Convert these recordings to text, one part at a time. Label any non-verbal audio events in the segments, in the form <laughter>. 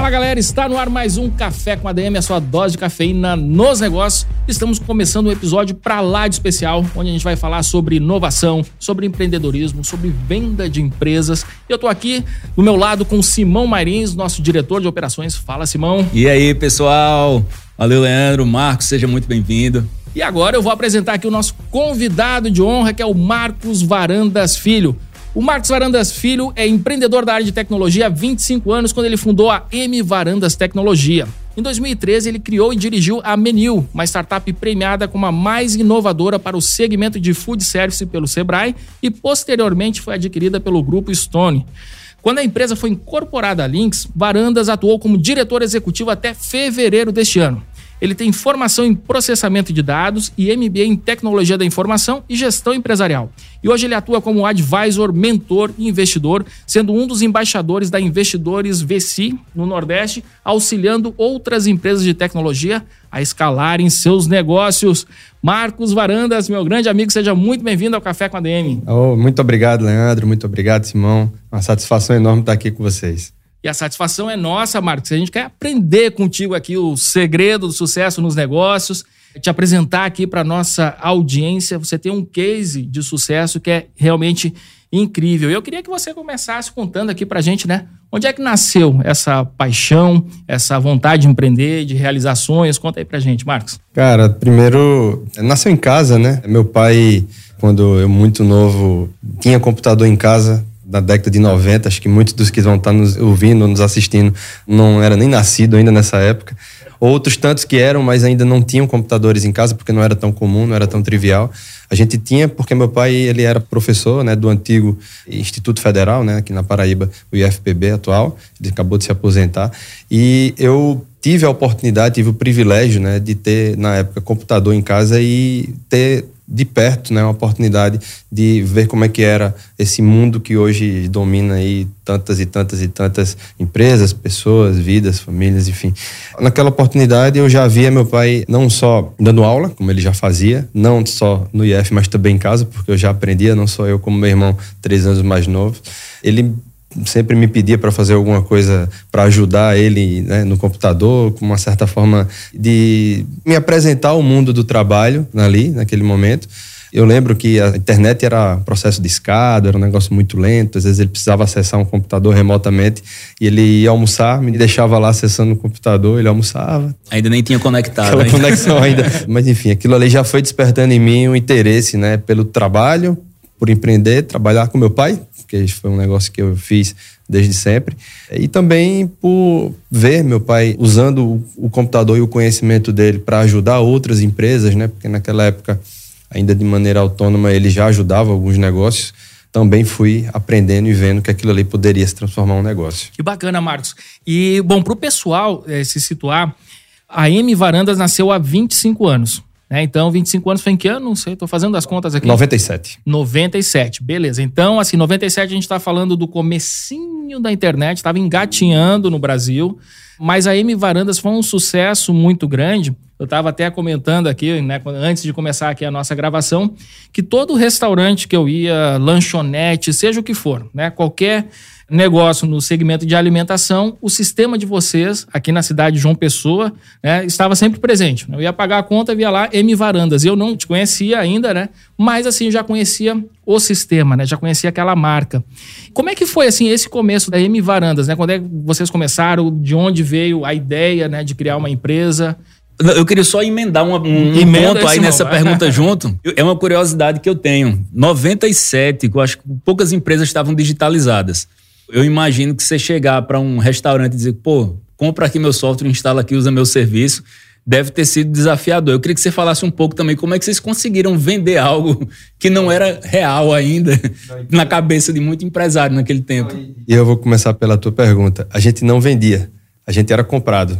Fala galera, está no ar mais um Café com ADM, a sua dose de cafeína nos negócios. Estamos começando um episódio para lá de especial, onde a gente vai falar sobre inovação, sobre empreendedorismo, sobre venda de empresas. Eu estou aqui do meu lado com Simão Marins, nosso diretor de operações. Fala, Simão. E aí, pessoal? Valeu, Leandro. Marcos, seja muito bem-vindo. E agora eu vou apresentar aqui o nosso convidado de honra, que é o Marcos Varandas Filho. O Marcos Varandas Filho é empreendedor da área de tecnologia há 25 anos, quando ele fundou a M Varandas Tecnologia. Em 2013, ele criou e dirigiu a Menil, uma startup premiada como a mais inovadora para o segmento de food service pelo Sebrae e posteriormente foi adquirida pelo grupo Stone. Quando a empresa foi incorporada à Lynx, Varandas atuou como diretor executivo até fevereiro deste ano. Ele tem formação em processamento de dados e MBA em tecnologia da informação e gestão empresarial. E hoje ele atua como advisor, mentor e investidor, sendo um dos embaixadores da Investidores VC no Nordeste, auxiliando outras empresas de tecnologia a escalarem seus negócios. Marcos Varandas, meu grande amigo, seja muito bem-vindo ao Café com a DM. Oh, muito obrigado, Leandro. Muito obrigado, Simão. Uma satisfação enorme estar aqui com vocês. E a satisfação é nossa, Marcos. A gente quer aprender contigo aqui o segredo do sucesso nos negócios, te apresentar aqui para nossa audiência. Você tem um case de sucesso que é realmente incrível. Eu queria que você começasse contando aqui para a gente, né? Onde é que nasceu essa paixão, essa vontade de empreender, de realizações? Conta aí para a gente, Marcos. Cara, primeiro, nasceu em casa, né? Meu pai, quando eu muito novo, tinha computador em casa, da década de 90, acho que muitos dos que vão estar nos ouvindo, nos assistindo, não era nem nascido ainda nessa época. Outros tantos que eram, mas ainda não tinham computadores em casa, porque não era tão comum, não era tão trivial. A gente tinha, porque meu pai ele era professor né, do antigo Instituto Federal, né, aqui na Paraíba, o IFPB atual, ele acabou de se aposentar. E eu tive a oportunidade, tive o privilégio né, de ter, na época, computador em casa e ter de perto, né, uma oportunidade de ver como é que era esse mundo que hoje domina aí tantas e tantas e tantas empresas, pessoas, vidas, famílias, enfim. Naquela oportunidade eu já via meu pai não só dando aula, como ele já fazia, não só no IF, mas também em casa, porque eu já aprendia, não só eu como meu irmão, três anos mais novo. Ele sempre me pedia para fazer alguma coisa para ajudar ele né, no computador, com uma certa forma de me apresentar ao mundo do trabalho ali, naquele momento. Eu lembro que a internet era um processo de escada, era um negócio muito lento, às vezes ele precisava acessar um computador remotamente e ele ia almoçar, me deixava lá acessando o computador, ele almoçava. Ainda nem tinha conectado. Aquela ainda. conexão ainda. <laughs> Mas enfim, aquilo ali já foi despertando em mim um interesse né, pelo trabalho, por empreender, trabalhar com meu pai, porque foi um negócio que eu fiz desde sempre. E também por ver meu pai usando o, computador e o conhecimento dele para ajudar outras empresas, né? Porque naquela época, ainda de maneira autônoma, ele já ajudava alguns negócios. Também fui aprendendo e vendo que aquilo ali poderia se transformar um negócio. Que bacana, Marcos. E, bom, para o pessoal é, se situar, a M Varandas nasceu há 25 anos. Né? Então, 25 anos foi em que ano? Não sei, estou fazendo as contas aqui. 97. 97, beleza. Então, assim, 97 a gente está falando do comecinho da internet, estava engatinhando no Brasil, mas a M Varandas foi um sucesso muito grande. Eu estava até comentando aqui, né, antes de começar aqui a nossa gravação, que todo restaurante que eu ia, lanchonete, seja o que for, né, qualquer negócio no segmento de alimentação, o sistema de vocês, aqui na cidade de João Pessoa, né, estava sempre presente. Eu ia pagar a conta, via lá M Varandas. Eu não te conhecia ainda, né? Mas assim, já conhecia o sistema, né? Já conhecia aquela marca. Como é que foi assim esse começo da M Varandas, né? Quando é que vocês começaram? De onde veio a ideia, né, de criar uma empresa? Eu queria só emendar um, um ponto aí nessa pergunta <laughs> junto. É uma curiosidade que eu tenho. 97, eu acho que poucas empresas estavam digitalizadas eu imagino que você chegar para um restaurante e dizer, pô, compra aqui meu software, instala aqui, usa meu serviço, deve ter sido desafiador. Eu queria que você falasse um pouco também como é que vocês conseguiram vender algo que não era real ainda <laughs> na cabeça de muito empresário naquele tempo. E eu vou começar pela tua pergunta. A gente não vendia, a gente era comprado.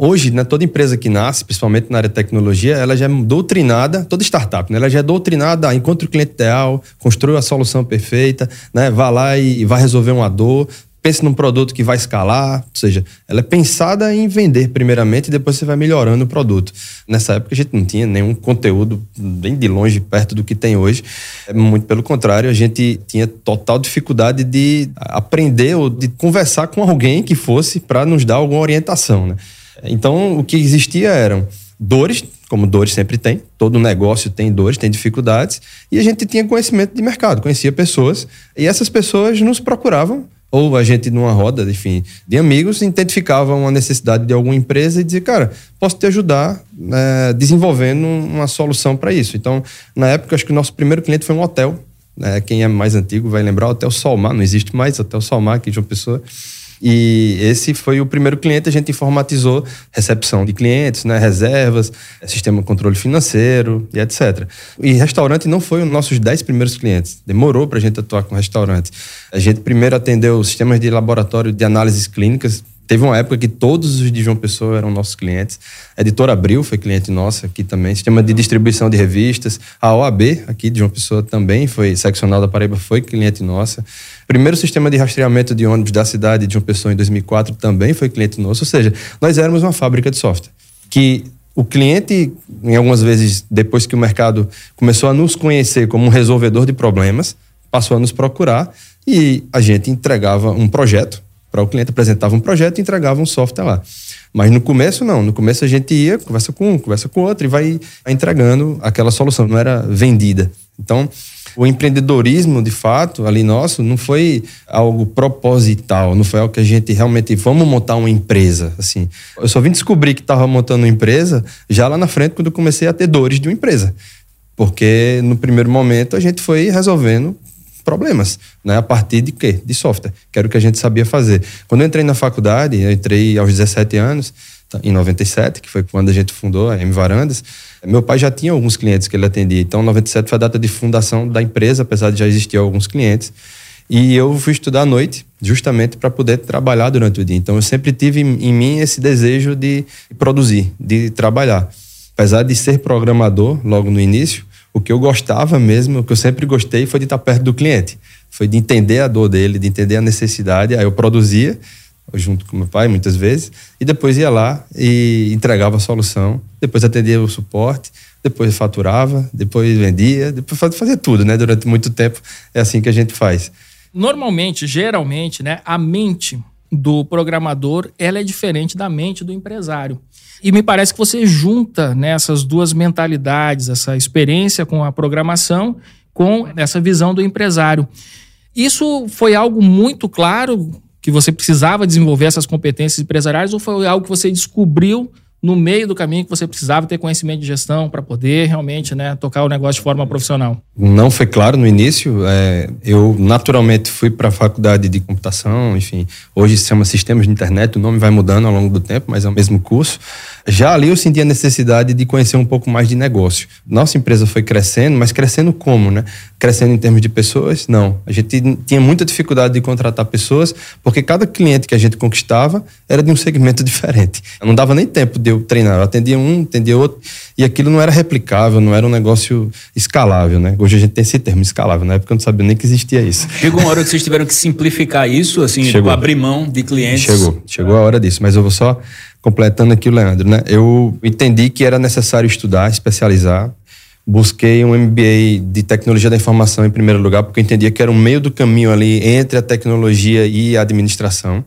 Hoje, né, toda empresa que nasce, principalmente na área de tecnologia, ela já é doutrinada, toda startup, né, ela já é doutrinada, encontra o cliente ideal, construa a solução perfeita, né, vá lá e, e vai resolver uma dor, pense num produto que vai escalar, ou seja, ela é pensada em vender primeiramente e depois você vai melhorando o produto. Nessa época a gente não tinha nenhum conteúdo bem de longe perto do que tem hoje. É muito pelo contrário, a gente tinha total dificuldade de aprender ou de conversar com alguém que fosse para nos dar alguma orientação, né? Então, o que existia eram dores, como dores sempre tem, todo negócio tem dores, tem dificuldades, e a gente tinha conhecimento de mercado, conhecia pessoas, e essas pessoas nos procuravam, ou a gente numa roda, enfim, de amigos, identificava uma necessidade de alguma empresa e dizia, cara, posso te ajudar é, desenvolvendo uma solução para isso. Então, na época, acho que o nosso primeiro cliente foi um hotel, né? quem é mais antigo vai lembrar, o Hotel Solmar, não existe mais, Hotel Solmar aqui de uma pessoa, e esse foi o primeiro cliente, a gente informatizou recepção de clientes, né, reservas, sistema de controle financeiro e etc. E restaurante não foi os nossos 10 primeiros clientes. Demorou para a gente atuar com restaurante. A gente primeiro atendeu sistemas de laboratório de análises clínicas, Teve uma época que todos os de João Pessoa eram nossos clientes. A editora Abril foi cliente nossa aqui também. Sistema de distribuição de revistas. A OAB, aqui de João Pessoa, também foi, seccional da Paraíba, foi cliente nossa. Primeiro sistema de rastreamento de ônibus da cidade de João Pessoa, em 2004, também foi cliente nosso. Ou seja, nós éramos uma fábrica de software. Que o cliente, em algumas vezes, depois que o mercado começou a nos conhecer como um resolvedor de problemas, passou a nos procurar e a gente entregava um projeto para o cliente, apresentava um projeto e entregava um software lá. Mas no começo, não. No começo a gente ia, conversa com um, conversa com outro e vai entregando aquela solução. Não era vendida. Então, o empreendedorismo, de fato, ali nosso, não foi algo proposital, não foi algo que a gente realmente vamos montar uma empresa, assim. Eu só vim descobrir que estava montando uma empresa já lá na frente quando eu comecei a ter dores de uma empresa. Porque no primeiro momento a gente foi resolvendo problemas, né? A partir de quê? De software, que era o que a gente sabia fazer. Quando eu entrei na faculdade, eu entrei aos 17 anos, tá, em 97, que foi quando a gente fundou a M Varandas, meu pai já tinha alguns clientes que ele atendia. Então, 97 foi a data de fundação da empresa, apesar de já existir alguns clientes. E eu fui estudar à noite, justamente para poder trabalhar durante o dia. Então, eu sempre tive em mim esse desejo de produzir, de trabalhar. Apesar de ser programador logo no início, o que eu gostava mesmo, o que eu sempre gostei foi de estar perto do cliente. Foi de entender a dor dele, de entender a necessidade. Aí eu produzia, junto com meu pai, muitas vezes, e depois ia lá e entregava a solução. Depois atendia o suporte, depois faturava, depois vendia, depois fazia tudo, né? Durante muito tempo é assim que a gente faz. Normalmente, geralmente, né, a mente do programador ela é diferente da mente do empresário. E me parece que você junta né, duas mentalidades, essa experiência com a programação, com essa visão do empresário. Isso foi algo muito claro que você precisava desenvolver essas competências empresariais ou foi algo que você descobriu no meio do caminho que você precisava ter conhecimento de gestão para poder realmente né, tocar o negócio de forma profissional? Não foi claro no início. É, eu naturalmente fui para a faculdade de computação, enfim. Hoje se chama Sistemas de Internet, o nome vai mudando ao longo do tempo, mas é o mesmo curso. Já ali eu senti a necessidade de conhecer um pouco mais de negócio. Nossa empresa foi crescendo, mas crescendo como, né? Crescendo em termos de pessoas? Não. A gente tinha muita dificuldade de contratar pessoas, porque cada cliente que a gente conquistava era de um segmento <laughs> diferente. Não dava nem tempo de eu treinar. Eu atendia um, atendia outro, e aquilo não era replicável, não era um negócio escalável, né? Hoje a gente tem esse termo, escalável. Na época eu não sabia nem que existia isso. Chegou uma hora que vocês tiveram que simplificar isso, assim, Chegou. Tipo, abrir mão de clientes? Chegou. Chegou a hora disso, mas eu vou só completando aqui o Leandro, né? Eu entendi que era necessário estudar, especializar. Busquei um MBA de tecnologia da informação em primeiro lugar, porque eu entendia que era um meio do caminho ali entre a tecnologia e a administração.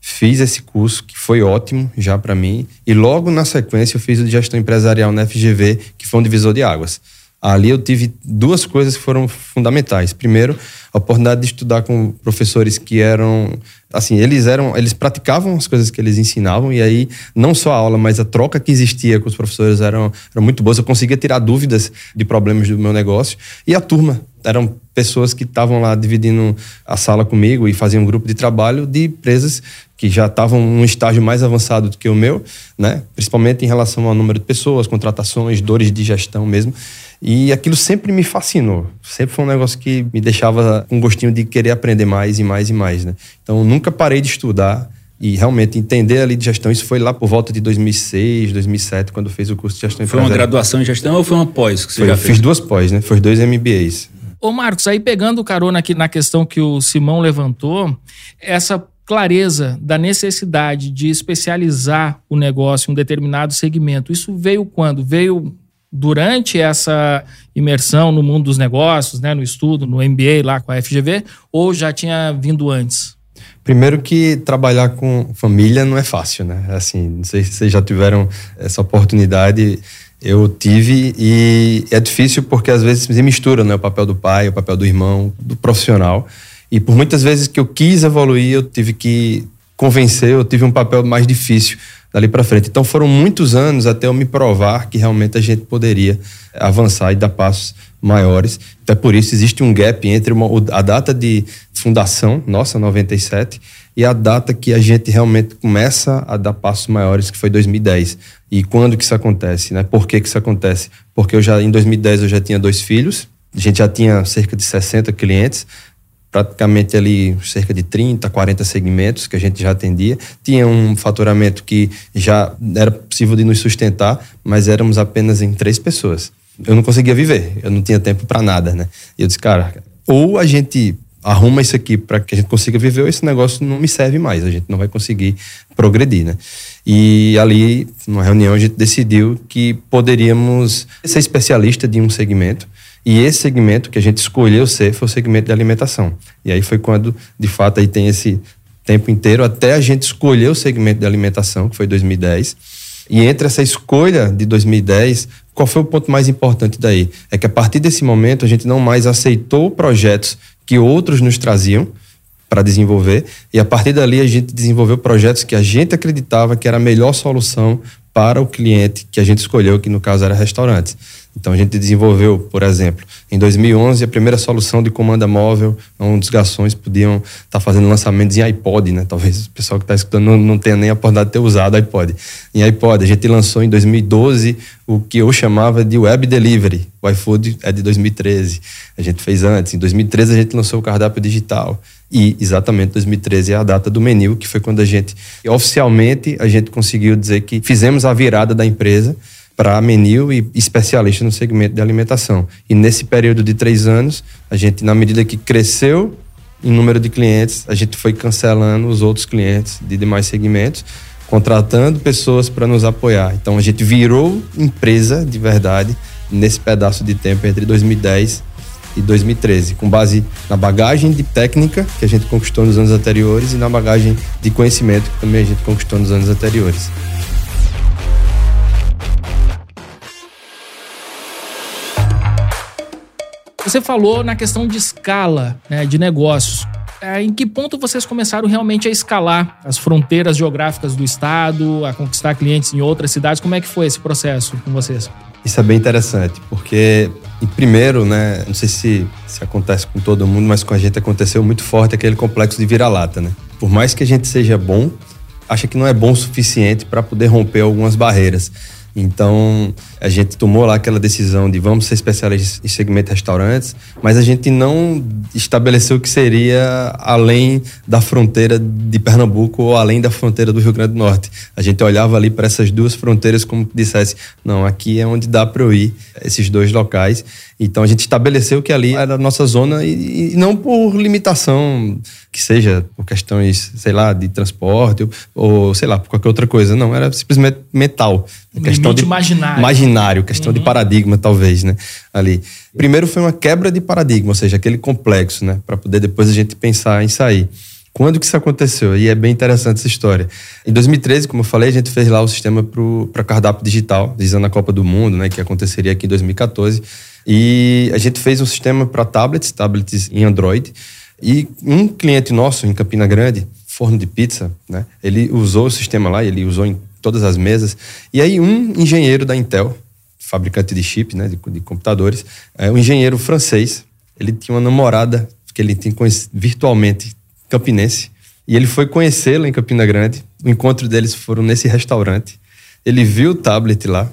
Fiz esse curso, que foi ótimo já para mim, e logo na sequência eu fiz o de gestão empresarial na FGV, que foi um divisor de águas. Ali eu tive duas coisas que foram fundamentais. Primeiro, a oportunidade de estudar com professores que eram assim, eles eram, eles praticavam as coisas que eles ensinavam e aí não só a aula, mas a troca que existia com os professores eram, muito boas. Eu conseguia tirar dúvidas de problemas do meu negócio e a turma eram pessoas que estavam lá dividindo a sala comigo e faziam um grupo de trabalho de empresas que já estavam num estágio mais avançado do que o meu, né? Principalmente em relação ao número de pessoas, contratações, dores de gestão mesmo. E aquilo sempre me fascinou. Sempre foi um negócio que me deixava com um gostinho de querer aprender mais e mais e mais, né? Então, nunca parei de estudar. e realmente entender ali de gestão. Isso foi lá por volta de 2006, 2007, quando fez o curso de gestão Foi uma graduação em gestão ou foi uma pós que você foi, já fez? Fiz duas pós, né? Foi dois MBAs. Ô Marcos, aí pegando o carona aqui na questão que o Simão levantou, essa clareza da necessidade de especializar o negócio em um determinado segmento, isso veio quando? Veio durante essa imersão no mundo dos negócios, né, no estudo, no MBA lá com a FGV, ou já tinha vindo antes? Primeiro que trabalhar com família não é fácil, né? Assim, não sei se vocês já tiveram essa oportunidade. Eu tive e é difícil porque às vezes se mistura, né? O papel do pai, o papel do irmão, do profissional. E por muitas vezes que eu quis evoluir, eu tive que convencer, eu tive um papel mais difícil dali para frente. Então foram muitos anos até eu me provar que realmente a gente poderia avançar e dar passos maiores. Até por isso existe um gap entre uma, a data de fundação, nossa, 97, e a data que a gente realmente começa a dar passos maiores, que foi 2010. E quando que isso acontece, né? Por que que isso acontece? Porque eu já em 2010 eu já tinha dois filhos, a gente já tinha cerca de 60 clientes, praticamente ali cerca de 30, 40 segmentos que a gente já atendia. Tinha um faturamento que já era possível de nos sustentar, mas éramos apenas em três pessoas. Eu não conseguia viver, eu não tinha tempo para nada, né? E eu disse, cara, ou a gente arruma isso aqui para que a gente consiga viver, ou esse negócio não me serve mais, a gente não vai conseguir progredir, né? E ali, numa reunião, a gente decidiu que poderíamos ser especialista de um segmento e esse segmento que a gente escolheu ser foi o segmento de alimentação. E aí foi quando, de fato, aí tem esse tempo inteiro até a gente escolher o segmento de alimentação, que foi 2010. E entre essa escolha de 2010, qual foi o ponto mais importante daí? É que a partir desse momento a gente não mais aceitou projetos que outros nos traziam para desenvolver, e a partir dali a gente desenvolveu projetos que a gente acreditava que era a melhor solução para o cliente que a gente escolheu, que no caso era restaurantes. Então a gente desenvolveu, por exemplo, em 2011 a primeira solução de comanda móvel, onde os garçons podiam estar tá fazendo lançamentos em iPod, né? Talvez o pessoal que está escutando não, não, tenha nem a oportunidade de ter usado iPod. Em iPod, a gente lançou em 2012 o que eu chamava de Web Delivery. O iFood é de 2013. A gente fez antes. Em 2013 a gente lançou o cardápio digital. E exatamente 2013 é a data do menu, que foi quando a gente, oficialmente, a gente conseguiu dizer que fizemos a virada da empresa para Menil e especialista no segmento de alimentação. E nesse período de três anos, a gente, na medida que cresceu em número de clientes, a gente foi cancelando os outros clientes de demais segmentos, contratando pessoas para nos apoiar. Então a gente virou empresa de verdade nesse pedaço de tempo entre 2010 e 2013, com base na bagagem de técnica que a gente conquistou nos anos anteriores e na bagagem de conhecimento que também a gente conquistou nos anos anteriores. Você falou na questão de escala né, de negócios. É, em que ponto vocês começaram realmente a escalar as fronteiras geográficas do estado, a conquistar clientes em outras cidades? Como é que foi esse processo com vocês? Isso é bem interessante, porque, primeiro, né, não sei se, se acontece com todo mundo, mas com a gente aconteceu muito forte aquele complexo de vira-lata, né? Por mais que a gente seja bom, acha que não é bom o suficiente para poder romper algumas barreiras. Então, a gente tomou lá aquela decisão de vamos ser especialistas em segmento restaurantes, mas a gente não estabeleceu que seria além da fronteira de Pernambuco ou além da fronteira do Rio Grande do Norte. A gente olhava ali para essas duas fronteiras como dissesse, não, aqui é onde dá para eu ir, esses dois locais. Então a gente estabeleceu que ali era a nossa zona e, e não por limitação que seja por questões, sei lá, de transporte ou, ou sei lá, por qualquer outra coisa. Não, era simplesmente mental. Um questão de imaginário. Imaginário, questão uhum. de paradigma, talvez, né? Ali. Primeiro foi uma quebra de paradigma, ou seja, aquele complexo, né? Para poder depois a gente pensar em sair. Quando que isso aconteceu? E é bem interessante essa história. Em 2013, como eu falei, a gente fez lá o sistema para cardápio digital, visando a Copa do Mundo, né, que aconteceria aqui em 2014. E a gente fez um sistema para tablets, tablets em Android. E um cliente nosso em Campina Grande, forno de pizza, né? Ele usou o sistema lá, ele usou em todas as mesas. E aí um engenheiro da Intel, fabricante de chip, né, de, de computadores, é, um engenheiro francês, ele tinha uma namorada que ele tinha virtualmente campinense, e ele foi conhecê-la em Campina Grande. O encontro deles foram nesse restaurante. Ele viu o tablet lá,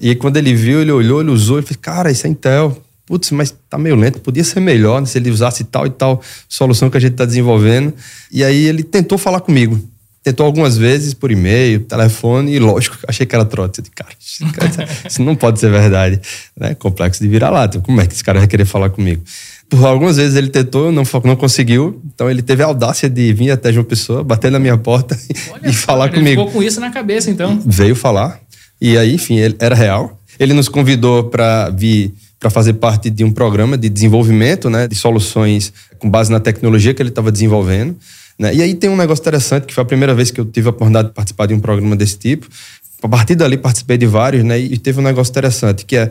e quando ele viu, ele olhou, ele usou, ele falou, cara, isso é Intel. Putz, mas tá meio lento, podia ser melhor né, se ele usasse tal e tal solução que a gente está desenvolvendo. E aí ele tentou falar comigo. Tentou algumas vezes por e-mail, telefone, e lógico, <laughs> achei que era trote. De cara, <laughs> isso não pode ser verdade. Né? Complexo de virar-lata. Como é que esse cara vai querer falar comigo? Por algumas vezes ele tentou, não, não conseguiu. Então ele teve a audácia de vir até João Pessoa, bater na minha porta <laughs> Olha, e falar ele comigo. Ele ficou com isso na cabeça, então. Veio falar. E aí, enfim, ele era real. Ele nos convidou para vir para fazer parte de um programa de desenvolvimento né, de soluções com base na tecnologia que ele estava desenvolvendo. Né? E aí tem um negócio interessante, que foi a primeira vez que eu tive a oportunidade de participar de um programa desse tipo. A partir dali participei de vários, né? E teve um negócio interessante, que é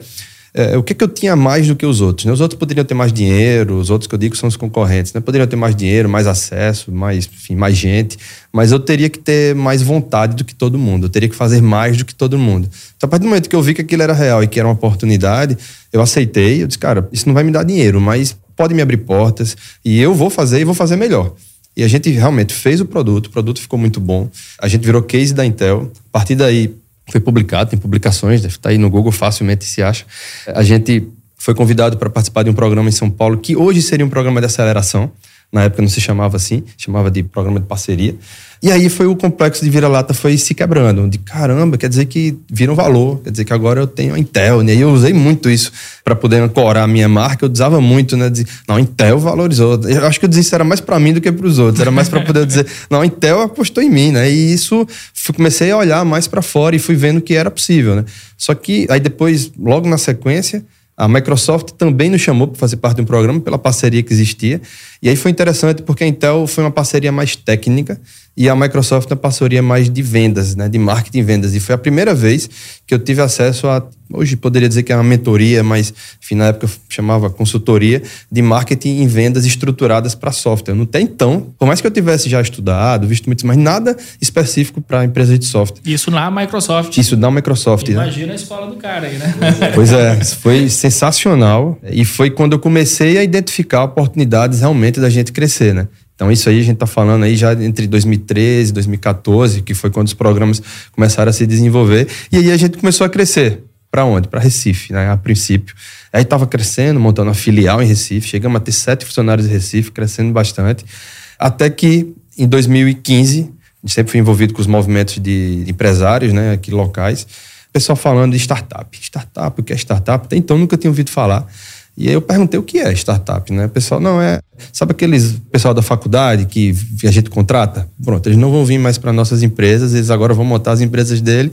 é, o que, que eu tinha mais do que os outros. Né? Os outros poderiam ter mais dinheiro, os outros que eu digo são os concorrentes, né? poderiam ter mais dinheiro, mais acesso, mais, enfim, mais gente, mas eu teria que ter mais vontade do que todo mundo, eu teria que fazer mais do que todo mundo. Então, a partir do momento que eu vi que aquilo era real e que era uma oportunidade, eu aceitei, eu disse, cara, isso não vai me dar dinheiro, mas pode me abrir portas e eu vou fazer e vou fazer melhor. E a gente realmente fez o produto, o produto ficou muito bom. A gente virou case da Intel. A partir daí, foi publicado, tem publicações, deve estar aí no Google, facilmente se acha. A gente foi convidado para participar de um programa em São Paulo, que hoje seria um programa de aceleração. Na época não se chamava assim, chamava de programa de parceria. E aí foi o complexo de vira-lata foi se quebrando. De caramba, quer dizer que vira um valor, quer dizer que agora eu tenho a Intel, né? E eu usei muito isso para poder ancorar a minha marca. Eu usava muito, né? De, não, a Intel valorizou. Eu acho que eu dizia isso era mais para mim do que para os outros. Era mais para poder dizer, <laughs> não, a Intel apostou em mim, né? E isso fui, comecei a olhar mais para fora e fui vendo que era possível, né? Só que aí depois, logo na sequência, a Microsoft também nos chamou para fazer parte de um programa pela parceria que existia. E aí foi interessante porque a Intel foi uma parceria mais técnica e a Microsoft uma parceria mais de vendas, né, de marketing e vendas. E foi a primeira vez que eu tive acesso a, hoje poderia dizer que é uma mentoria, mas enfim, na época chamava consultoria de marketing e vendas estruturadas para software. Tem então, por mais que eu tivesse já estudado, visto muito, mas nada específico para empresas de software. Isso na Microsoft. Isso na Microsoft. Né? Imagina né? a escola do cara aí, né? <laughs> Pois é, foi sensacional e foi quando eu comecei a identificar oportunidades realmente da gente crescer, né? Então, isso aí a gente está falando aí já entre 2013 e 2014, que foi quando os programas começaram a se desenvolver. E aí a gente começou a crescer. Para onde? Para Recife, né? A princípio. Aí estava crescendo, montando uma filial em Recife. Chegamos a ter sete funcionários em Recife, crescendo bastante. Até que, em 2015, a gente sempre foi envolvido com os movimentos de empresários, né? Aqui locais. Pessoal falando de startup. Startup, o que é startup? Até então nunca tinha ouvido falar. E aí eu perguntei o que é startup, né? O pessoal, não, é. Sabe aqueles pessoal da faculdade que a gente contrata? Pronto, eles não vão vir mais para nossas empresas, eles agora vão montar as empresas dele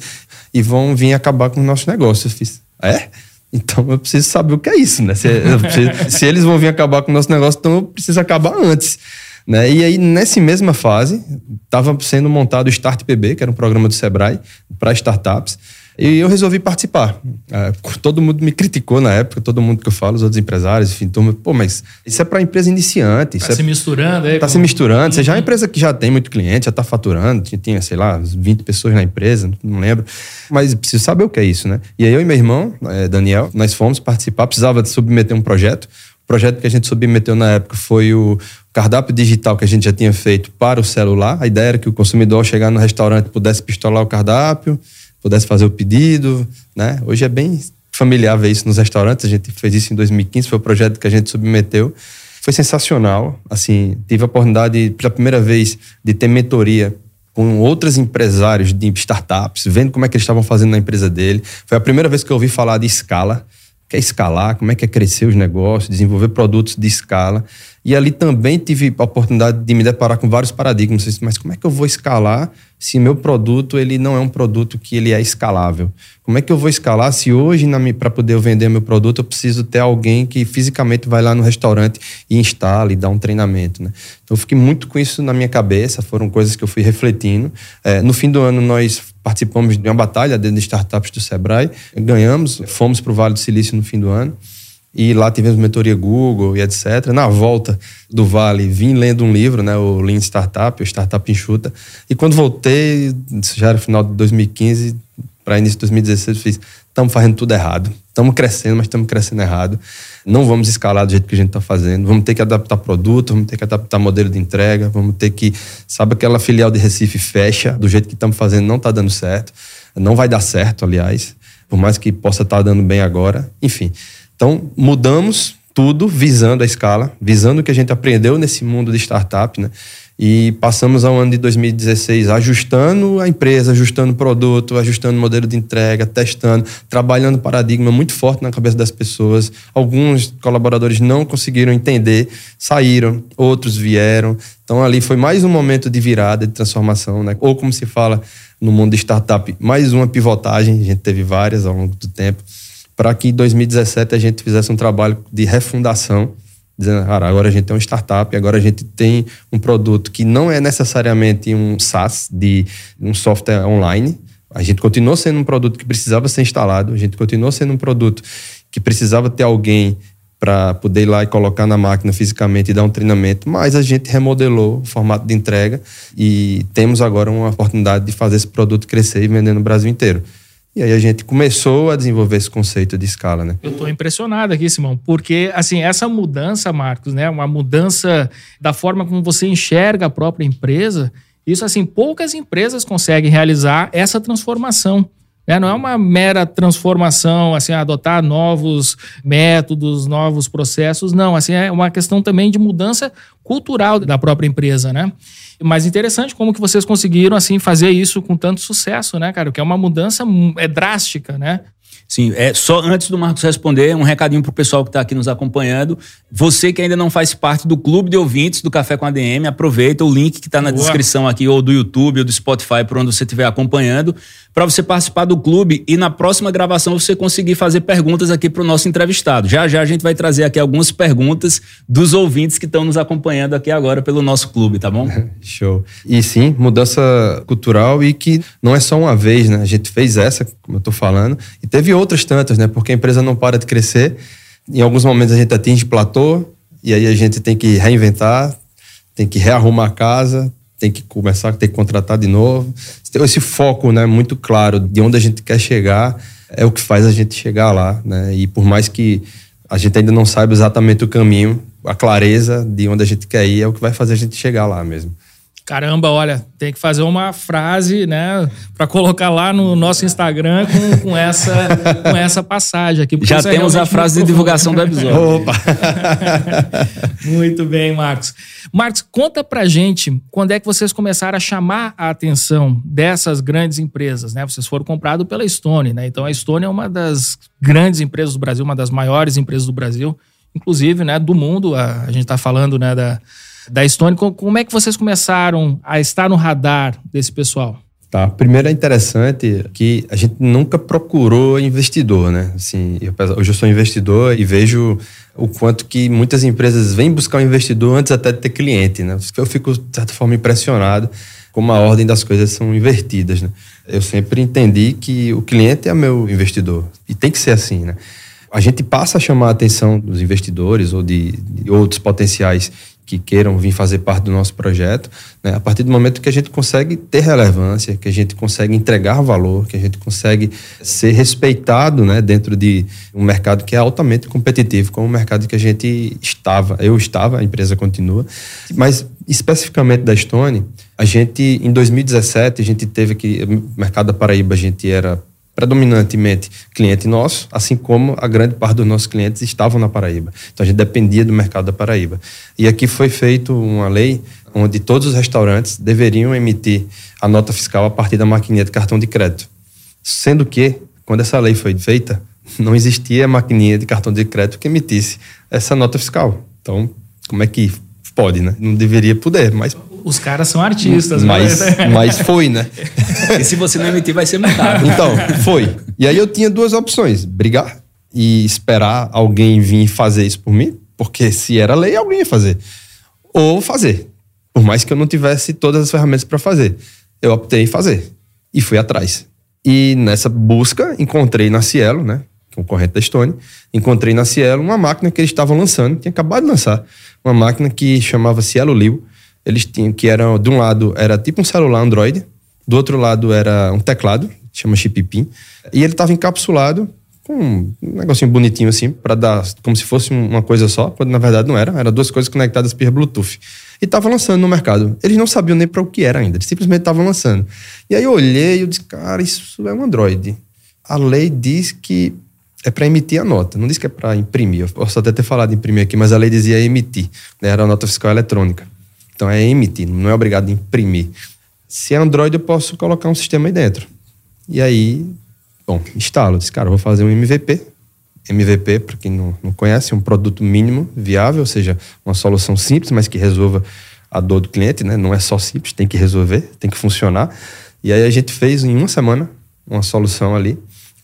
e vão vir acabar com os nossos negócios. Eu fiz, é? Então eu preciso saber o que é isso, né? Se, preciso, <laughs> se eles vão vir acabar com o nosso negócio, então eu preciso acabar antes. Né? E aí, nessa mesma fase, estava sendo montado o Start PB, que era um programa do Sebrae para startups. E eu resolvi participar. É, todo mundo me criticou na época, todo mundo que eu falo, os outros empresários, enfim, turma, pô, mas isso é para empresa iniciante. Está é, se misturando aí. Está com... se misturando. Você já é uma uhum. empresa que já tem muito cliente, já está faturando, tinha, sei lá, 20 pessoas na empresa, não lembro. Mas preciso saber o que é isso, né? E aí eu e meu irmão, é, Daniel, nós fomos participar, precisava de submeter um projeto. O projeto que a gente submeteu na época foi o cardápio digital que a gente já tinha feito para o celular. A ideia era que o consumidor chegar no restaurante pudesse pistolar o cardápio pudesse fazer o pedido, né? Hoje é bem familiar ver isso nos restaurantes. A gente fez isso em 2015, foi o projeto que a gente submeteu. Foi sensacional. Assim, tive a oportunidade pela primeira vez de ter mentoria com outros empresários de startups, vendo como é que eles estavam fazendo na empresa dele. Foi a primeira vez que eu ouvi falar de escala, que é escalar, como é que é crescer os negócios, desenvolver produtos de escala. E ali também tive a oportunidade de me deparar com vários paradigmas. Mas como é que eu vou escalar se meu produto ele não é um produto que ele é escalável? Como é que eu vou escalar se hoje, para poder vender meu produto, eu preciso ter alguém que fisicamente vai lá no restaurante e instala e dá um treinamento? Né? Então, eu fiquei muito com isso na minha cabeça. Foram coisas que eu fui refletindo. É, no fim do ano, nós participamos de uma batalha dentro de startups do Sebrae. Ganhamos, fomos para o Vale do Silício no fim do ano. E lá tivemos mentoria Google e etc. Na volta do Vale, vim lendo um livro, né, o Lean Startup, o Startup Enxuta. E quando voltei, já era final de 2015 para início de 2016, eu fiz: estamos fazendo tudo errado. Estamos crescendo, mas estamos crescendo errado. Não vamos escalar do jeito que a gente está fazendo. Vamos ter que adaptar produto, vamos ter que adaptar modelo de entrega, vamos ter que. Sabe aquela filial de Recife fecha, do jeito que estamos fazendo, não está dando certo. Não vai dar certo, aliás, por mais que possa estar tá dando bem agora. Enfim. Então, mudamos tudo visando a escala, visando o que a gente aprendeu nesse mundo de startup, né? E passamos ao ano de 2016 ajustando a empresa, ajustando o produto, ajustando o modelo de entrega, testando, trabalhando paradigma muito forte na cabeça das pessoas. Alguns colaboradores não conseguiram entender, saíram, outros vieram. Então ali foi mais um momento de virada, de transformação, né? Ou como se fala no mundo de startup, mais uma pivotagem, a gente teve várias ao longo do tempo, para que em 2017 a gente fizesse um trabalho de refundação dizendo, cara, agora a gente tem uma startup, agora a gente tem um produto que não é necessariamente um SaaS, de um software online. A gente continuou sendo um produto que precisava ser instalado, a gente continuou sendo um produto que precisava ter alguém para poder ir lá e colocar na máquina fisicamente e dar um treinamento, mas a gente remodelou o formato de entrega e temos agora uma oportunidade de fazer esse produto crescer e vender no Brasil inteiro. E aí a gente começou a desenvolver esse conceito de escala, né? Eu estou impressionado aqui, Simão, porque assim, essa mudança, Marcos, né, uma mudança da forma como você enxerga a própria empresa, isso assim, poucas empresas conseguem realizar essa transformação. Né? Não é uma mera transformação, assim, adotar novos métodos, novos processos, não, assim, é uma questão também de mudança cultural da própria empresa, né? Mas interessante como que vocês conseguiram assim fazer isso com tanto sucesso, né, cara? Que é uma mudança é drástica, né? Sim, é só antes do Marcos responder, um recadinho para o pessoal que está aqui nos acompanhando. Você que ainda não faz parte do clube de ouvintes do Café com a DM, aproveita o link que está na Boa. descrição aqui, ou do YouTube, ou do Spotify, por onde você estiver acompanhando, para você participar do clube e na próxima gravação você conseguir fazer perguntas aqui para o nosso entrevistado. Já já a gente vai trazer aqui algumas perguntas dos ouvintes que estão nos acompanhando aqui agora pelo nosso clube, tá bom? <laughs> Show. E sim, mudança cultural e que não é só uma vez, né? A gente fez essa, como eu estou falando, e teve outras tantas, né? Porque a empresa não para de crescer. Em alguns momentos a gente atinge platô e aí a gente tem que reinventar, tem que rearrumar a casa, tem que começar, tem que contratar de novo. Esse foco, né, muito claro de onde a gente quer chegar é o que faz a gente chegar lá, né? E por mais que a gente ainda não saiba exatamente o caminho, a clareza de onde a gente quer ir é o que vai fazer a gente chegar lá mesmo. Caramba, olha, tem que fazer uma frase, né, para colocar lá no nosso Instagram com, com, essa, com essa passagem aqui. Já é temos a frase de divulgação do episódio. Opa! <laughs> muito bem, Marcos. Marcos, conta pra gente quando é que vocês começaram a chamar a atenção dessas grandes empresas, né? Vocês foram comprados pela Stone, né? Então a Stone é uma das grandes empresas do Brasil, uma das maiores empresas do Brasil, inclusive, né, do mundo. A, a gente está falando, né, da da Stone. Como é que vocês começaram a estar no radar desse pessoal? Tá. Primeiro é interessante que a gente nunca procurou investidor, né? Assim, eu, hoje eu sou investidor e vejo o quanto que muitas empresas vêm buscar um investidor antes até de ter cliente, né? Eu fico, de certa forma, impressionado como a ordem das coisas são invertidas, né? Eu sempre entendi que o cliente é meu investidor e tem que ser assim, né? A gente passa a chamar a atenção dos investidores ou de, de outros potenciais que queiram vir fazer parte do nosso projeto, né? a partir do momento que a gente consegue ter relevância, que a gente consegue entregar valor, que a gente consegue ser respeitado né? dentro de um mercado que é altamente competitivo, como o mercado que a gente estava, eu estava, a empresa continua, mas especificamente da Stone, a gente, em 2017, a gente teve que, mercado da Paraíba, a gente era predominantemente cliente nosso, assim como a grande parte dos nossos clientes estavam na Paraíba. Então a gente dependia do mercado da Paraíba. E aqui foi feita uma lei onde todos os restaurantes deveriam emitir a nota fiscal a partir da maquininha de cartão de crédito. Sendo que, quando essa lei foi feita, não existia maquininha de cartão de crédito que emitisse essa nota fiscal. Então, como é que pode, né? Não deveria poder, mas os caras são artistas, mas, mas foi, né? e se você não emitir, vai ser multado. Então, foi. E aí eu tinha duas opções: brigar e esperar alguém vir fazer isso por mim, porque se era lei, alguém ia fazer. Ou fazer. Por mais que eu não tivesse todas as ferramentas para fazer. Eu optei em fazer. E fui atrás. E nessa busca, encontrei na Cielo, né? Concorrente da Stone. Encontrei na Cielo uma máquina que eles estavam lançando, tinha acabado de lançar. Uma máquina que chamava Cielo Liu eles tinham que eram de um lado era tipo um celular Android, do outro lado era um teclado, chama chip PIN, e ele estava encapsulado com um negocinho bonitinho assim para dar como se fosse uma coisa só, quando na verdade não era, eram duas coisas conectadas por Bluetooth. E estava lançando no mercado. Eles não sabiam nem para o que era ainda, eles simplesmente estavam lançando. E aí eu olhei e disse, cara, isso é um Android. A lei diz que é para emitir a nota, não diz que é para imprimir. Eu posso até ter falado imprimir aqui, mas a lei dizia emitir, né? era a nota fiscal eletrônica. Então é emitir, não é obrigado a imprimir. Se é Android, eu posso colocar um sistema aí dentro. E aí, bom, instalo. Disse, cara, vou fazer um MVP. MVP, para quem não, não conhece, é um produto mínimo viável, ou seja, uma solução simples, mas que resolva a dor do cliente, né? Não é só simples, tem que resolver, tem que funcionar. E aí a gente fez em uma semana uma solução ali.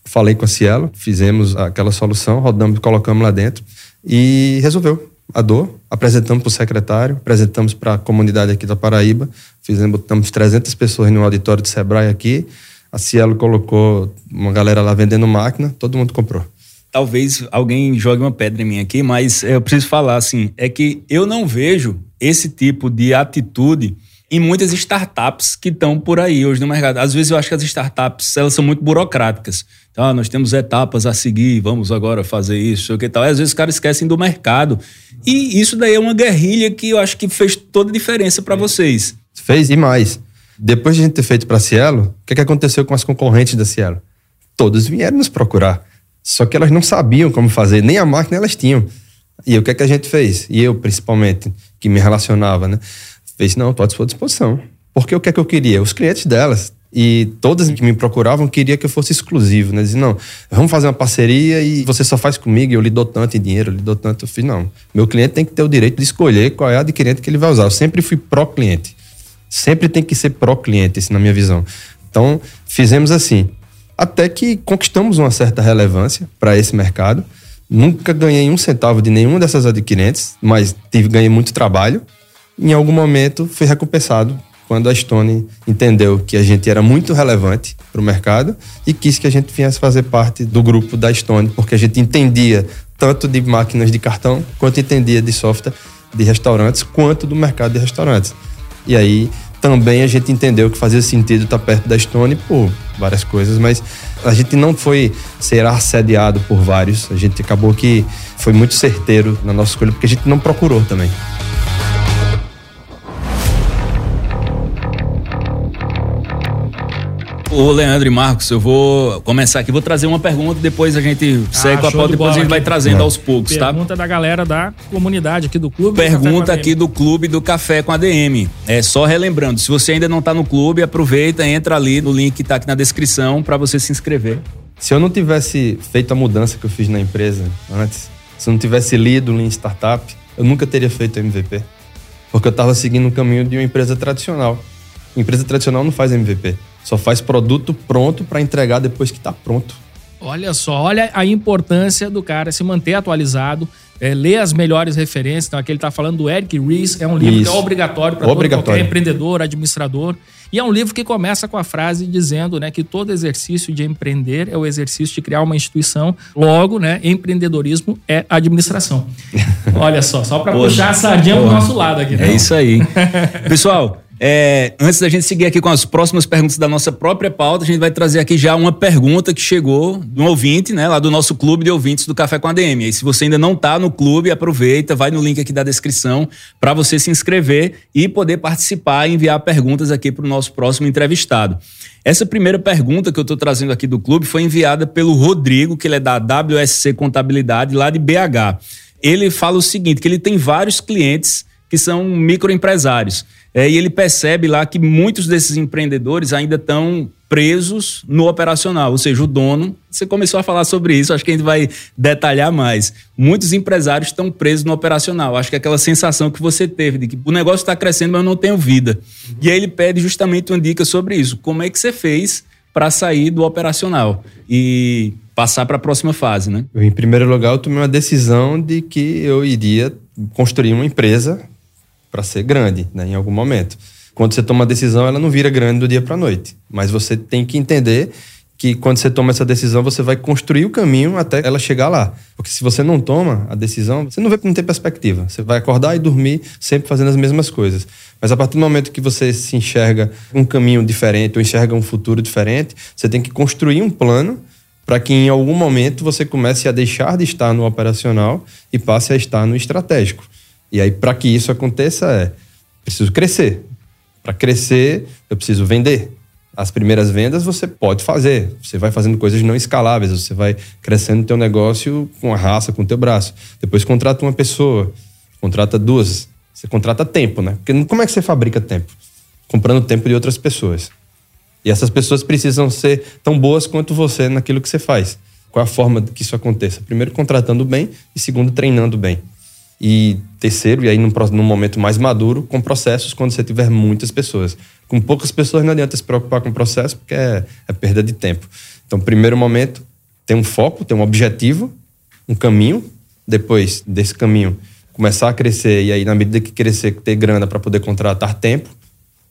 Falei com a Cielo, fizemos aquela solução, rodamos, colocamos lá dentro e resolveu a dor. Apresentamos para o secretário, apresentamos para a comunidade aqui da Paraíba, fizemos, botamos 300 pessoas no auditório de Sebrae aqui. A Cielo colocou uma galera lá vendendo máquina, todo mundo comprou. Talvez alguém jogue uma pedra em mim aqui, mas eu preciso falar assim: é que eu não vejo esse tipo de atitude em muitas startups que estão por aí hoje no mercado. Às vezes eu acho que as startups elas são muito burocráticas. Então, ah, nós temos etapas a seguir, vamos agora fazer isso, o que tal. E às vezes os caras esquecem do mercado. E isso daí é uma guerrilha que eu acho que fez toda a diferença para vocês. Fez e mais. Depois de a gente ter feito para Cielo, o que, que aconteceu com as concorrentes da Cielo? Todos vieram nos procurar. Só que elas não sabiam como fazer, nem a máquina elas tinham. E o que é que a gente fez? E eu, principalmente, que me relacionava, né? Fez, não, estou à sua disposição. Porque o que é que eu queria? Os clientes delas. E todas que me procuravam queria que eu fosse exclusivo, né? Diziam, não, vamos fazer uma parceria e você só faz comigo, eu lhe dou tanto em dinheiro, eu lhe dou tanto. Eu fiz, não. Meu cliente tem que ter o direito de escolher qual é a adquirente que ele vai usar. Eu sempre fui pró-cliente. Sempre tem que ser pró-cliente, isso na minha visão. Então, fizemos assim. Até que conquistamos uma certa relevância para esse mercado. Nunca ganhei um centavo de nenhuma dessas adquirentes, mas tive, ganhei muito trabalho. Em algum momento, fui recompensado quando a Stone entendeu que a gente era muito relevante para o mercado e quis que a gente viesse fazer parte do grupo da Stone, porque a gente entendia tanto de máquinas de cartão, quanto entendia de software de restaurantes, quanto do mercado de restaurantes. E aí também a gente entendeu que fazia sentido estar perto da Stone por várias coisas, mas a gente não foi ser assediado por vários. A gente acabou que foi muito certeiro na nossa escolha, porque a gente não procurou também. Ô, Leandro e Marcos, eu vou começar aqui, vou trazer uma pergunta, depois a gente ah, segue com a pauta, depois a gente vai trazendo é. aos poucos, pergunta tá? Pergunta da galera da comunidade aqui do clube. Pergunta do aqui do clube do Café com a DM. É só relembrando, se você ainda não tá no clube, aproveita, entra ali no link que tá aqui na descrição para você se inscrever. Se eu não tivesse feito a mudança que eu fiz na empresa antes, se eu não tivesse lido Lean Startup, eu nunca teria feito MVP. Porque eu estava seguindo o caminho de uma empresa tradicional. empresa tradicional não faz MVP. Só faz produto pronto para entregar depois que está pronto. Olha só, olha a importância do cara se manter atualizado, é, ler as melhores referências. Então, aqui ele está falando do Eric Ries, é um livro Isso. que é obrigatório para qualquer empreendedor, administrador. E é um livro que começa com a frase dizendo né, que todo exercício de empreender é o exercício de criar uma instituição. Logo, né, empreendedorismo é administração. <laughs> Olha só, só para puxar a sardinha para o nosso lado aqui. É isso aí. <laughs> Pessoal, é, antes da gente seguir aqui com as próximas perguntas da nossa própria pauta, a gente vai trazer aqui já uma pergunta que chegou de um ouvinte, né, lá do nosso clube de ouvintes do Café com a DM. E se você ainda não está no clube, aproveita, vai no link aqui da descrição para você se inscrever e poder participar e enviar perguntas aqui para o nosso próximo entrevistado. Essa primeira pergunta que eu estou trazendo aqui do clube foi enviada pelo Rodrigo, que ele é da WSC Contabilidade, lá de BH. Ele fala o seguinte: que ele tem vários clientes que são microempresários. É, e ele percebe lá que muitos desses empreendedores ainda estão presos no operacional, ou seja, o dono. Você começou a falar sobre isso, acho que a gente vai detalhar mais. Muitos empresários estão presos no operacional. Acho que é aquela sensação que você teve de que o negócio está crescendo, mas eu não tenho vida. E aí ele pede justamente uma dica sobre isso. Como é que você fez para sair do operacional e passar para a próxima fase, né? Em primeiro lugar, eu tomei uma decisão de que eu iria construir uma empresa para ser grande, né, em algum momento. Quando você toma uma decisão, ela não vira grande do dia para a noite. Mas você tem que entender que quando você toma essa decisão, você vai construir o caminho até ela chegar lá. Porque se você não toma a decisão, você não vai não ter perspectiva. Você vai acordar e dormir sempre fazendo as mesmas coisas. Mas a partir do momento que você se enxerga um caminho diferente ou enxerga um futuro diferente, você tem que construir um plano para que em algum momento você comece a deixar de estar no operacional e passe a estar no estratégico. E aí, para que isso aconteça, é preciso crescer. Para crescer, eu preciso vender. As primeiras vendas você pode fazer. Você vai fazendo coisas não escaláveis. Você vai crescendo o teu negócio com a raça, com o teu braço. Depois contrata uma pessoa, contrata duas, Você contrata tempo, né? Porque como é que você fabrica tempo? Comprando tempo de outras pessoas. E essas pessoas precisam ser tão boas quanto você naquilo que você faz. Qual a forma que isso aconteça? Primeiro, contratando bem e segundo, treinando bem. E terceiro, e aí num, num momento mais maduro, com processos quando você tiver muitas pessoas. Com poucas pessoas não adianta se preocupar com o processo porque é, é perda de tempo. Então, primeiro momento, tem um foco, tem um objetivo, um caminho. Depois desse caminho, começar a crescer e aí na medida que crescer, ter grana para poder contratar tempo.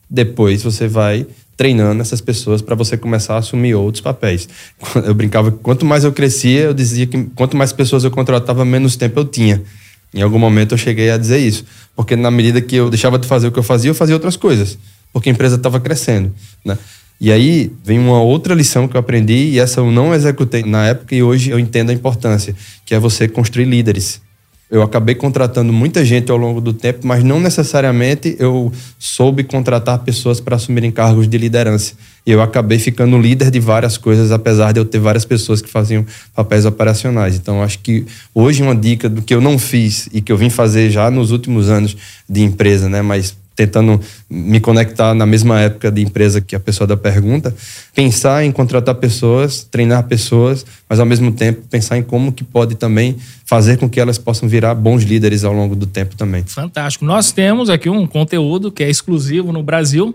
Depois você vai treinando essas pessoas para você começar a assumir outros papéis. <laughs> Eu brincava que quanto mais eu crescia, eu dizia que quanto mais pessoas eu contratava, menos tempo eu tinha. Em algum momento eu cheguei a dizer isso, porque na medida que eu deixava de fazer o que eu fazia, eu fazia outras coisas, porque a empresa estava crescendo, né? E aí vem uma outra lição que eu aprendi e essa eu não executei na época e hoje eu entendo a importância, que é você construir líderes. Eu acabei contratando muita gente ao longo do tempo, mas não necessariamente eu soube contratar pessoas para assumirem cargos de liderança. E eu acabei ficando líder de várias coisas, apesar de eu ter várias pessoas que faziam papéis operacionais. Então, acho que hoje uma dica do que eu não fiz e que eu vim fazer já nos últimos anos de empresa, né? Mas tentando me conectar na mesma época de empresa que a pessoa da pergunta, pensar em contratar pessoas, treinar pessoas, mas ao mesmo tempo pensar em como que pode também fazer com que elas possam virar bons líderes ao longo do tempo também. Fantástico. Nós temos aqui um conteúdo que é exclusivo no Brasil,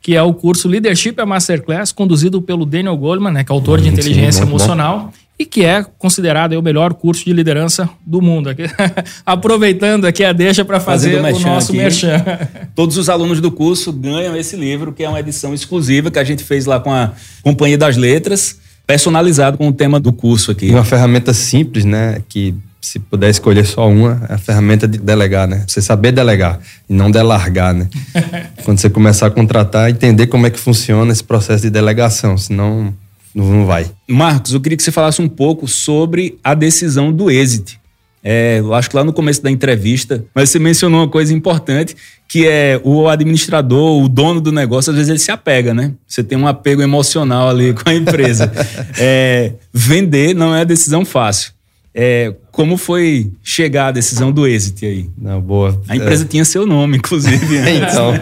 que é o curso Leadership a Masterclass, conduzido pelo Daniel Goleman, né, que é autor de Inteligência Emocional. Bom e que é considerado o melhor curso de liderança do mundo. <laughs> Aproveitando aqui a deixa para fazer o nosso aqui, merchan. <laughs> Todos os alunos do curso ganham esse livro, que é uma edição exclusiva que a gente fez lá com a Companhia das Letras, personalizado com o tema do curso aqui. Uma ferramenta simples, né, que se puder escolher só uma, é a ferramenta de delegar, né? Você saber delegar e não delargar, né? <laughs> Quando você começar a contratar, entender como é que funciona esse processo de delegação, senão não vai. Marcos, eu queria que você falasse um pouco sobre a decisão do exit. É, eu acho que lá no começo da entrevista, mas você mencionou uma coisa importante, que é o administrador, o dono do negócio, às vezes ele se apega, né? Você tem um apego emocional ali <laughs> com a empresa. é, vender não é decisão fácil. É, como foi chegar à decisão do exit aí? Não, boa. A empresa é. tinha seu nome, inclusive. <laughs> então.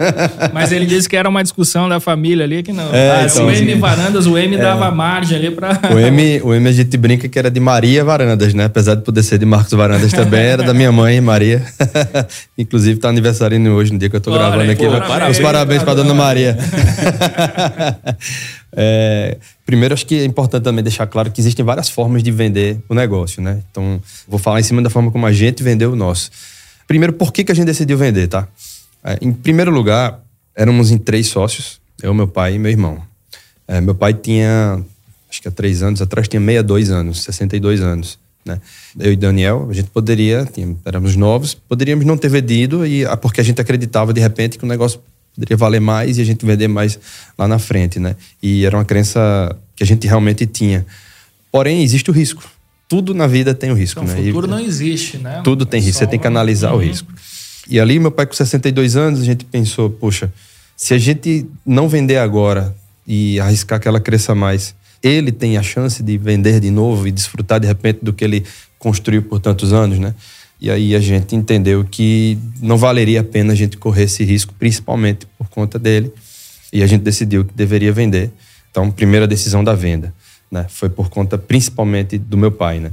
<laughs> Mas ele disse que era uma discussão da família ali, que não. É, ah, então, o M Varandas, o M é. dava margem ali para. O M, <laughs> o M a gente brinca que era de Maria Varandas, né? Apesar de poder ser de Marcos Varandas também, era da minha mãe, Maria. inclusive está aniversariando hoje, no dia que eu estou gravando aqui. Pô, parabéns, Os parabéns para dona Maria. É, primeiro, acho que é importante também deixar claro que existem várias formas de vender o negócio, né? Então, vou falar em cima da forma como a gente vendeu o nosso. Primeiro, por que, que a gente decidiu vender, tá? É, em primeiro lugar, éramos em três sócios, eu, meu pai e meu irmão. É, meu pai tinha, acho que há três anos atrás, tinha 62 anos, 62 anos. Né? Eu e Daniel, a gente poderia, tínhamos, éramos novos, poderíamos não ter vendido, e, ah, porque a gente acreditava de repente que o negócio poderia valer mais e a gente vender mais lá na frente, né? E era uma crença que a gente realmente tinha. Porém, existe o risco. Tudo na vida tem o risco, então, né? O futuro e, não existe, né? Tudo tem é risco, você tem que analisar uhum. o risco. E ali, meu pai com 62 anos, a gente pensou, poxa, se a gente não vender agora e arriscar que ela cresça mais, ele tem a chance de vender de novo e desfrutar de repente do que ele construiu por tantos anos, né? E aí a gente entendeu que não valeria a pena a gente correr esse risco, principalmente por conta dele. E a gente decidiu que deveria vender. Então, primeira decisão da venda, né? Foi por conta principalmente do meu pai, né?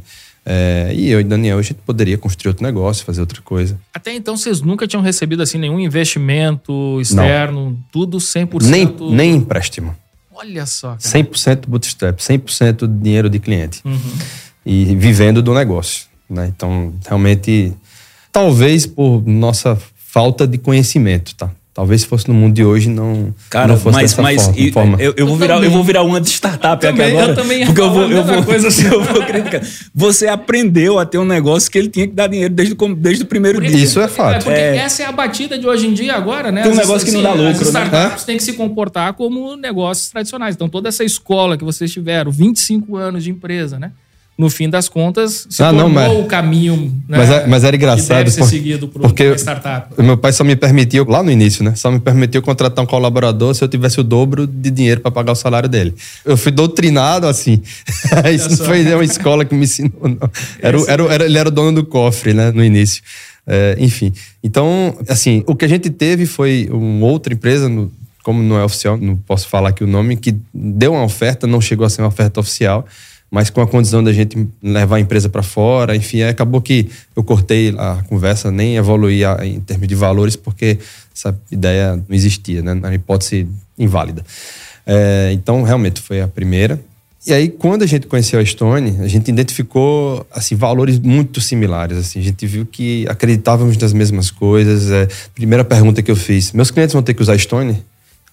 É, e eu e Daniel, a gente poderia construir outro negócio, fazer outra coisa. Até então, vocês nunca tinham recebido assim nenhum investimento externo, não. tudo 100%? Nem, nem empréstimo. Olha só. Cara. 100% bootstrap, 100% dinheiro de cliente. Uhum. E vivendo do negócio. Né? Então, realmente, talvez por nossa falta de conhecimento, tá? Talvez se fosse no mundo de hoje não, Cara, não fosse mas, dessa mas forma. forma. Eu, eu, vou virar, eu vou virar uma de startup eu aqui também, agora. Eu também porque eu vou, eu vou, coisa assim. <laughs> eu vou criticar. Você aprendeu a ter um negócio que ele tinha que dar dinheiro desde, desde o primeiro dia. Isso é fato. É, porque é. essa é a batida de hoje em dia agora, né? Tem um negócio assim, que não dá lucro. As né? startups né? têm que se comportar como negócios tradicionais. Então, toda essa escola que vocês tiveram, 25 anos de empresa, né? No fim das contas, se ah, não, mas, o caminho né, mas, é, mas era engraçado, que deve ser seguido por porque uma startup. Meu pai só me permitiu, lá no início, né? Só me permitiu contratar um colaborador se eu tivesse o dobro de dinheiro para pagar o salário dele. Eu fui doutrinado assim. <laughs> Isso não foi uma escola que me ensinou, não. Era, era, era, ele era o dono do cofre, né? No início. É, enfim. Então, assim, o que a gente teve foi uma outra empresa, no, como não é oficial, não posso falar aqui o nome, que deu uma oferta, não chegou a ser uma oferta oficial, mas com a condição da gente levar a empresa para fora, enfim, acabou que eu cortei a conversa, nem evoluí em termos de valores, porque essa ideia não existia, né? Na hipótese inválida. É, então, realmente, foi a primeira. E aí, quando a gente conheceu a Stone, a gente identificou assim valores muito similares. Assim, a gente viu que acreditávamos nas mesmas coisas. É, primeira pergunta que eu fiz: meus clientes vão ter que usar Stone?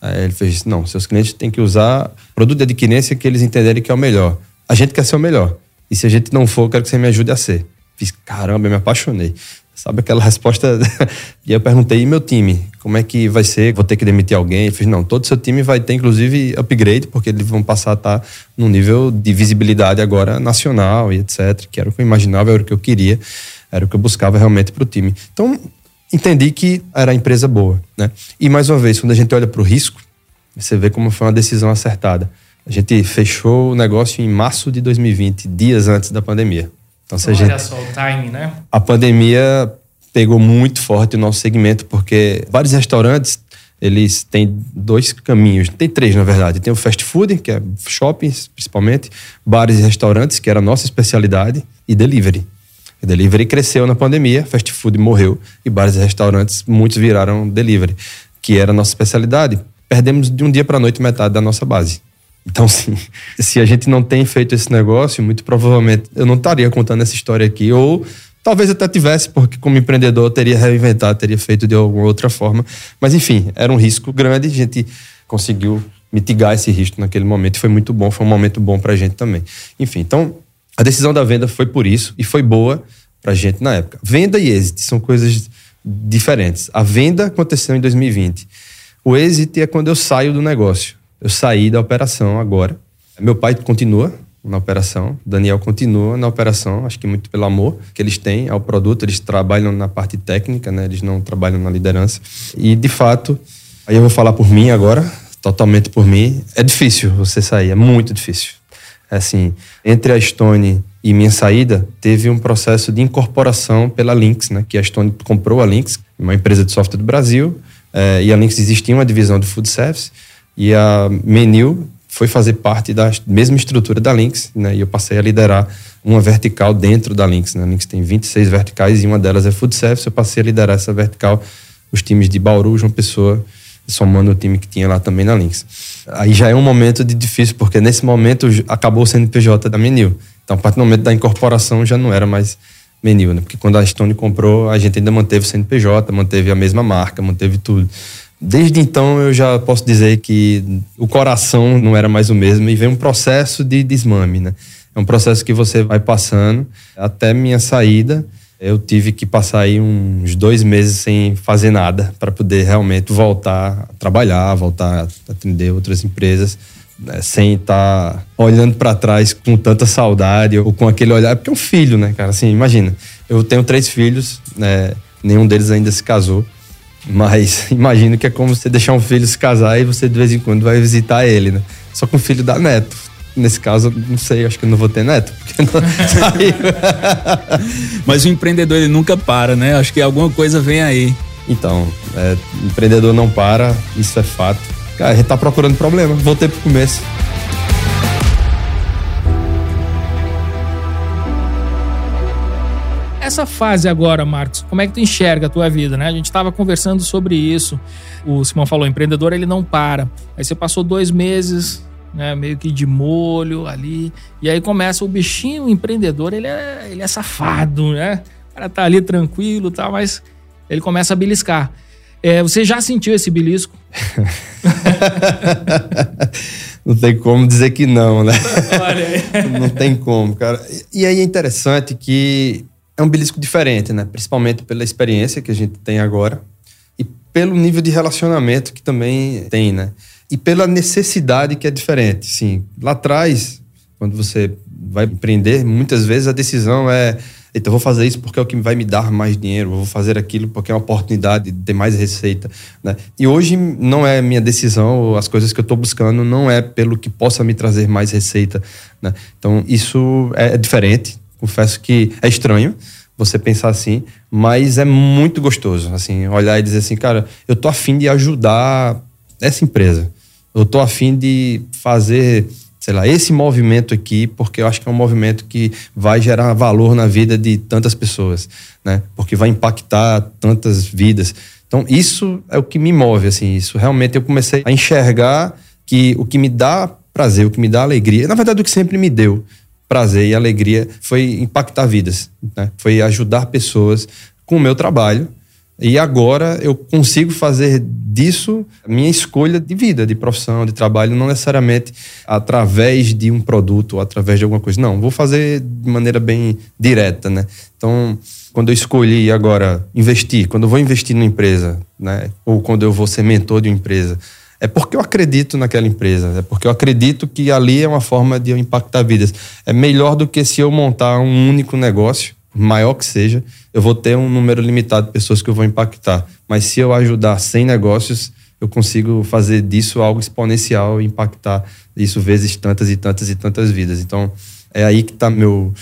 Aí ele fez: não, seus clientes têm que usar produto de adquirência que eles entenderem que é o melhor. A gente quer ser o melhor. E se a gente não for, eu quero que você me ajude a ser. Fiz, caramba, eu me apaixonei. Sabe aquela resposta? <laughs> e eu perguntei, e meu time? Como é que vai ser? Vou ter que demitir alguém? Eu fiz, não, todo seu time vai ter, inclusive, upgrade, porque eles vão passar a estar num nível de visibilidade agora nacional e etc. Que era o que eu imaginava, era o que eu queria, era o que eu buscava realmente para o time. Então, entendi que era a empresa boa, né? E, mais uma vez, quando a gente olha para o risco, você vê como foi uma decisão acertada. A gente fechou o negócio em março de 2020, dias antes da pandemia. Então, se a gente, olha só o time, né? A pandemia pegou muito forte o nosso segmento, porque vários restaurantes, eles têm dois caminhos, tem três, na verdade. Tem o fast food, que é shoppings, principalmente, bares e restaurantes, que era a nossa especialidade, e delivery. O delivery cresceu na pandemia, fast food morreu, e bares e restaurantes, muitos viraram delivery, que era a nossa especialidade. Perdemos de um dia para a noite metade da nossa base. Então, sim, <laughs> se a gente não tem feito esse negócio, muito provavelmente eu não estaria contando essa história aqui. Ou talvez até tivesse, porque como empreendedor eu teria reinventado, teria feito de alguma outra forma. Mas, enfim, era um risco grande. A gente conseguiu mitigar esse risco naquele momento. Foi muito bom, foi um momento bom para a gente também. Enfim, então, a decisão da venda foi por isso e foi boa para a gente na época. Venda e exit são coisas diferentes. A venda aconteceu em 2020. O exit é quando eu saio do negócio. Eu saí da operação agora. Meu pai continua na operação, Daniel continua na operação, acho que muito pelo amor que eles têm ao produto, eles trabalham na parte técnica, né? Eles não trabalham na liderança. E de fato, aí eu vou falar por mim agora, totalmente por mim, é difícil você sair, é muito difícil. É assim, entre a Stone e minha saída, teve um processo de incorporação pela Lynx, né? Que a Stone comprou a Lynx, uma empresa de software do Brasil, é, e a Lynx existia uma divisão de food service e a Menil foi fazer parte da mesma estrutura da Lynx, né? E eu passei a liderar uma vertical dentro da Lynx, né? A Lynx tem 26 verticais e uma delas é Food Service. Eu passei a liderar essa vertical, os times de Bauru, João Pessoa, somando o time que tinha lá também na Lynx. Aí já é um momento de difícil, porque nesse momento acabou o CNPJ da Menil. Então, a partir do momento da incorporação já não era mais Menil, né? Porque quando a Stone comprou, a gente ainda manteve o CNPJ, manteve a mesma marca, manteve tudo. Desde então eu já posso dizer que o coração não era mais o mesmo e vem um processo de desmame, né? É um processo que você vai passando até minha saída. Eu tive que passar aí uns dois meses sem fazer nada para poder realmente voltar a trabalhar, voltar a atender outras empresas, né? sem estar tá olhando para trás com tanta saudade ou com aquele olhar. Porque é um filho, né, cara? Assim, imagina. Eu tenho três filhos, né? nenhum deles ainda se casou. Mas <laughs> imagino que é como você deixar um filho se casar e você de vez em quando vai visitar ele, né? Só com o filho dá neto. Nesse caso, não sei, acho que eu não vou ter neto, porque não <laughs> saiu. <laughs> Mas o empreendedor ele nunca para, né? Acho que alguma coisa vem aí. Então, é, empreendedor não para, isso é fato. Cara, a gente tá procurando problema. Voltei pro começo. Essa fase agora, Marcos, como é que tu enxerga a tua vida, né? A gente estava conversando sobre isso. O Simão falou, empreendedor ele não para. Aí você passou dois meses, né, meio que de molho ali, e aí começa o bichinho o empreendedor, ele é, ele é safado, né? O cara tá ali tranquilo, tá, mas ele começa a beliscar. É, você já sentiu esse belisco? <laughs> não tem como dizer que não, né? <laughs> não tem como, cara. E aí é interessante que é um belisco diferente, né? Principalmente pela experiência que a gente tem agora e pelo nível de relacionamento que também tem, né? E pela necessidade que é diferente. Sim, lá atrás, quando você vai empreender, muitas vezes a decisão é então, vou fazer isso porque é o que vai me dar mais dinheiro, vou fazer aquilo porque é uma oportunidade de ter mais receita. Né? E hoje não é minha decisão, as coisas que eu estou buscando não é pelo que possa me trazer mais receita. Né? Então, isso é diferente confesso que é estranho, você pensar assim, mas é muito gostoso, assim, olhar e dizer assim, cara, eu tô afim de ajudar essa empresa. Eu tô afim de fazer, sei lá, esse movimento aqui, porque eu acho que é um movimento que vai gerar valor na vida de tantas pessoas, né? Porque vai impactar tantas vidas. Então, isso é o que me move, assim, isso realmente eu comecei a enxergar que o que me dá prazer, o que me dá alegria, na verdade o que sempre me deu prazer e alegria foi impactar vidas, né? foi ajudar pessoas com o meu trabalho. E agora eu consigo fazer disso minha escolha de vida, de profissão, de trabalho, não necessariamente através de um produto ou através de alguma coisa. Não, vou fazer de maneira bem direta, né? Então, quando eu escolhi agora investir, quando eu vou investir numa empresa, né? Ou quando eu vou ser mentor de uma empresa, é porque eu acredito naquela empresa, é porque eu acredito que ali é uma forma de eu impactar vidas. É melhor do que se eu montar um único negócio, maior que seja, eu vou ter um número limitado de pessoas que eu vou impactar. Mas se eu ajudar 100 negócios, eu consigo fazer disso algo exponencial e impactar isso vezes tantas e tantas e tantas vidas. Então, é aí que está meu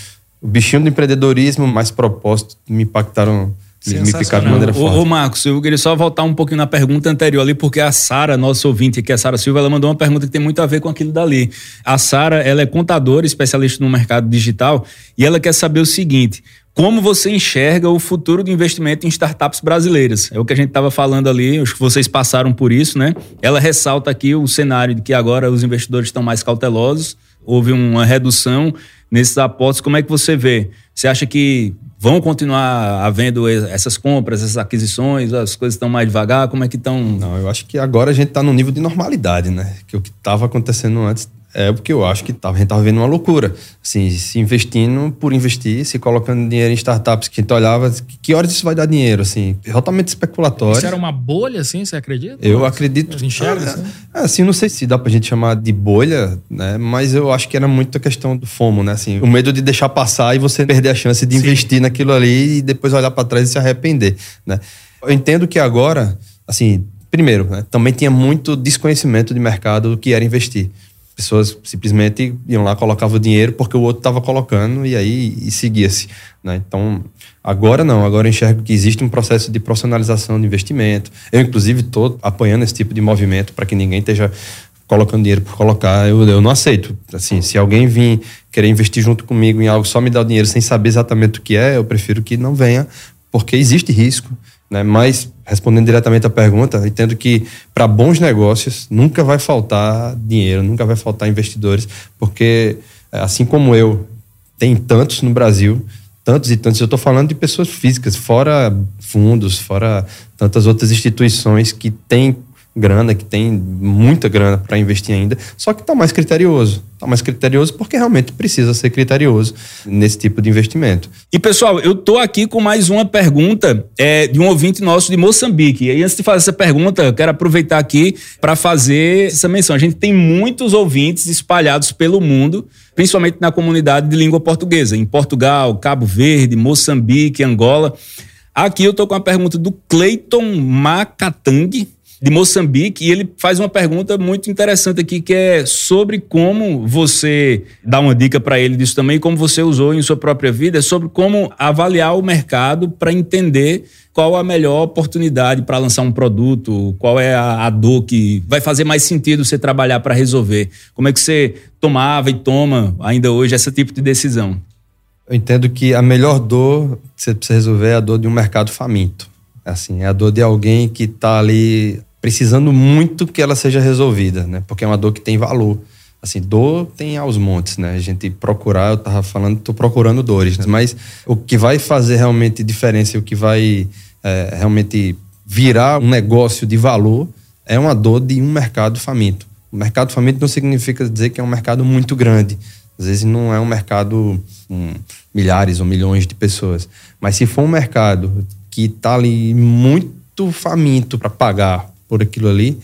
o bichinho do empreendedorismo, mais propósito, me impactaram picaram de maneira forte. Ô, ô, Marcos, eu queria só voltar um pouquinho na pergunta anterior ali, porque a Sara, nossa ouvinte aqui, a Sara Silva, ela mandou uma pergunta que tem muito a ver com aquilo dali. A Sara, ela é contadora, especialista no mercado digital, e ela quer saber o seguinte: como você enxerga o futuro do investimento em startups brasileiras? É o que a gente estava falando ali, acho que vocês passaram por isso, né? Ela ressalta aqui o cenário de que agora os investidores estão mais cautelosos, houve uma redução nesses aportes. Como é que você vê? Você acha que vão continuar havendo essas compras, essas aquisições, as coisas estão mais devagar? Como é que estão? Não, eu acho que agora a gente está no nível de normalidade, né? Que o que estava acontecendo antes é porque eu acho que tava, a gente estava vendo uma loucura. Assim, se investindo por investir, se colocando dinheiro em startups que a gente olhava, que, horas isso vai dar dinheiro, assim, totalmente especulatório. Isso era uma bolha, assim, você acredita? Eu Ou acredito. Enxerga, assim? É, assim, não sei se dá pra gente chamar de bolha, né? Mas eu acho que era muito a questão do FOMO, né? Assim, o medo de deixar passar e você perder a chance de Sim. investir naquilo ali e depois olhar para trás e se arrepender, né? Eu entendo que agora, assim, primeiro, né, também tinha muito desconhecimento de mercado do que era investir pessoas simplesmente iam lá, colocavam dinheiro porque o outro estava colocando e aí e seguia-se. Né? Então, agora não, agora eu enxergo que existe um processo de profissionalização de investimento. Eu, inclusive, estou apoiando esse tipo de movimento para que ninguém esteja colocando dinheiro por colocar. Eu, eu não aceito. Assim, se alguém vir querer investir junto comigo em algo, só me dar o dinheiro sem saber exatamente o que é, eu prefiro que não venha, porque existe risco. Né? Mas, respondendo diretamente à pergunta, entendo que para bons negócios nunca vai faltar dinheiro, nunca vai faltar investidores, porque, é, assim como eu, tem tantos no Brasil, tantos e tantos. Eu estou falando de pessoas físicas, fora fundos, fora tantas outras instituições que têm grana, que tem muita grana para investir ainda, só que está mais criterioso. Está mais criterioso porque realmente precisa ser criterioso nesse tipo de investimento. E pessoal, eu tô aqui com mais uma pergunta é, de um ouvinte nosso de Moçambique. E antes de fazer essa pergunta, eu quero aproveitar aqui para fazer essa menção. A gente tem muitos ouvintes espalhados pelo mundo, principalmente na comunidade de língua portuguesa, em Portugal, Cabo Verde, Moçambique, Angola. Aqui eu tô com a pergunta do Cleiton Macatang de Moçambique, e ele faz uma pergunta muito interessante aqui, que é sobre como você dá uma dica para ele disso também, como você usou em sua própria vida, é sobre como avaliar o mercado para entender qual a melhor oportunidade para lançar um produto, qual é a, a, dor que vai fazer mais sentido você trabalhar para resolver. Como é que você tomava e toma ainda hoje esse tipo de decisão? Eu entendo que a melhor dor que você precisa resolver é a dor de um mercado faminto. Assim, é a dor de alguém que está ali precisando muito que ela seja resolvida, né? Porque é uma dor que tem valor. Assim, dor tem aos montes, né? A gente procurar, eu tava falando, tô procurando dores, né? mas o que vai fazer realmente diferença, o que vai é, realmente virar um negócio de valor é uma dor de um mercado faminto. O mercado faminto não significa dizer que é um mercado muito grande. Às vezes não é um mercado com milhares ou milhões de pessoas. Mas se for um mercado que está ali muito faminto para pagar por aquilo ali,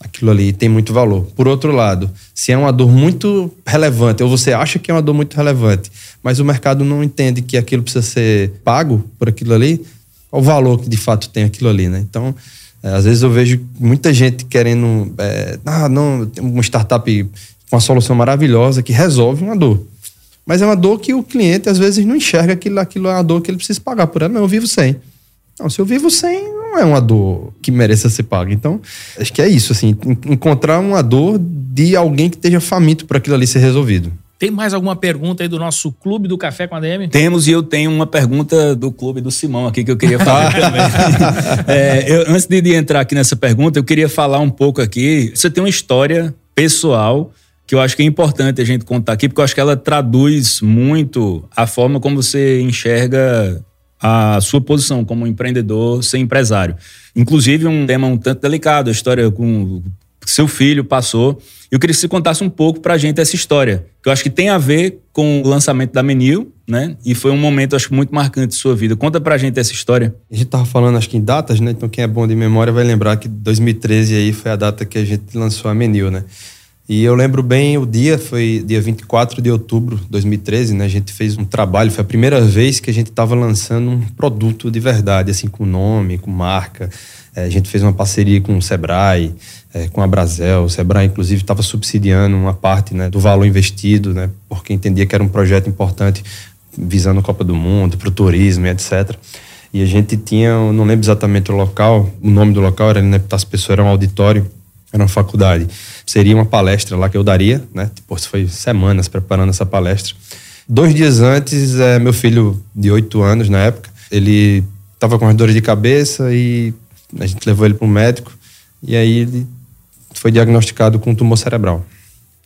aquilo ali tem muito valor. Por outro lado, se é uma dor muito relevante, ou você acha que é uma dor muito relevante, mas o mercado não entende que aquilo precisa ser pago por aquilo ali, qual o valor que de fato tem aquilo ali, né? Então, é, às vezes eu vejo muita gente querendo, é, ah, não, tem uma startup com uma solução maravilhosa que resolve uma dor. Mas é uma dor que o cliente às vezes não enxerga aquilo, aquilo é uma dor que ele precisa pagar por ela. Não, eu vivo sem. Não, se eu vivo sem, não é uma dor que mereça ser paga. Então, acho que é isso, assim, encontrar uma dor de alguém que esteja faminto para aquilo ali ser resolvido. Tem mais alguma pergunta aí do nosso Clube do Café com a DM? Temos, e eu tenho uma pergunta do Clube do Simão aqui que eu queria falar <laughs> também. <laughs> é, eu, antes de, de entrar aqui nessa pergunta, eu queria falar um pouco aqui. Você tem uma história pessoal que eu acho que é importante a gente contar aqui, porque eu acho que ela traduz muito a forma como você enxerga a sua posição como empreendedor, ser empresário. Inclusive, um tema um tanto delicado, a história com seu filho passou. Eu queria que você contasse um pouco pra gente essa história, que eu acho que tem a ver com o lançamento da Menil, né? E foi um momento, acho muito marcante de sua vida. Conta pra gente essa história. A gente tava falando, acho que em datas, né? Então, quem é bom de memória vai lembrar que 2013 aí foi a data que a gente lançou a Menil, né? E eu lembro bem o dia, foi dia 24 de outubro de 2013, né? A gente fez um trabalho, foi a primeira vez que a gente estava lançando um produto de verdade, assim, com nome, com marca. É, a gente fez uma parceria com o Sebrae, é, com a Brasel. O Sebrae, inclusive, estava subsidiando uma parte né, do valor investido, né? Porque entendia que era um projeto importante visando a Copa do Mundo, para o turismo e etc. E a gente tinha, não lembro exatamente o local, o nome do local era né, as pessoas era um auditório era uma faculdade. Seria uma palestra lá que eu daria, né? Tipo, foi semanas preparando essa palestra. Dois dias antes, é, meu filho de oito anos na época, ele estava com as dores de cabeça e a gente levou ele para um médico e aí ele foi diagnosticado com tumor cerebral.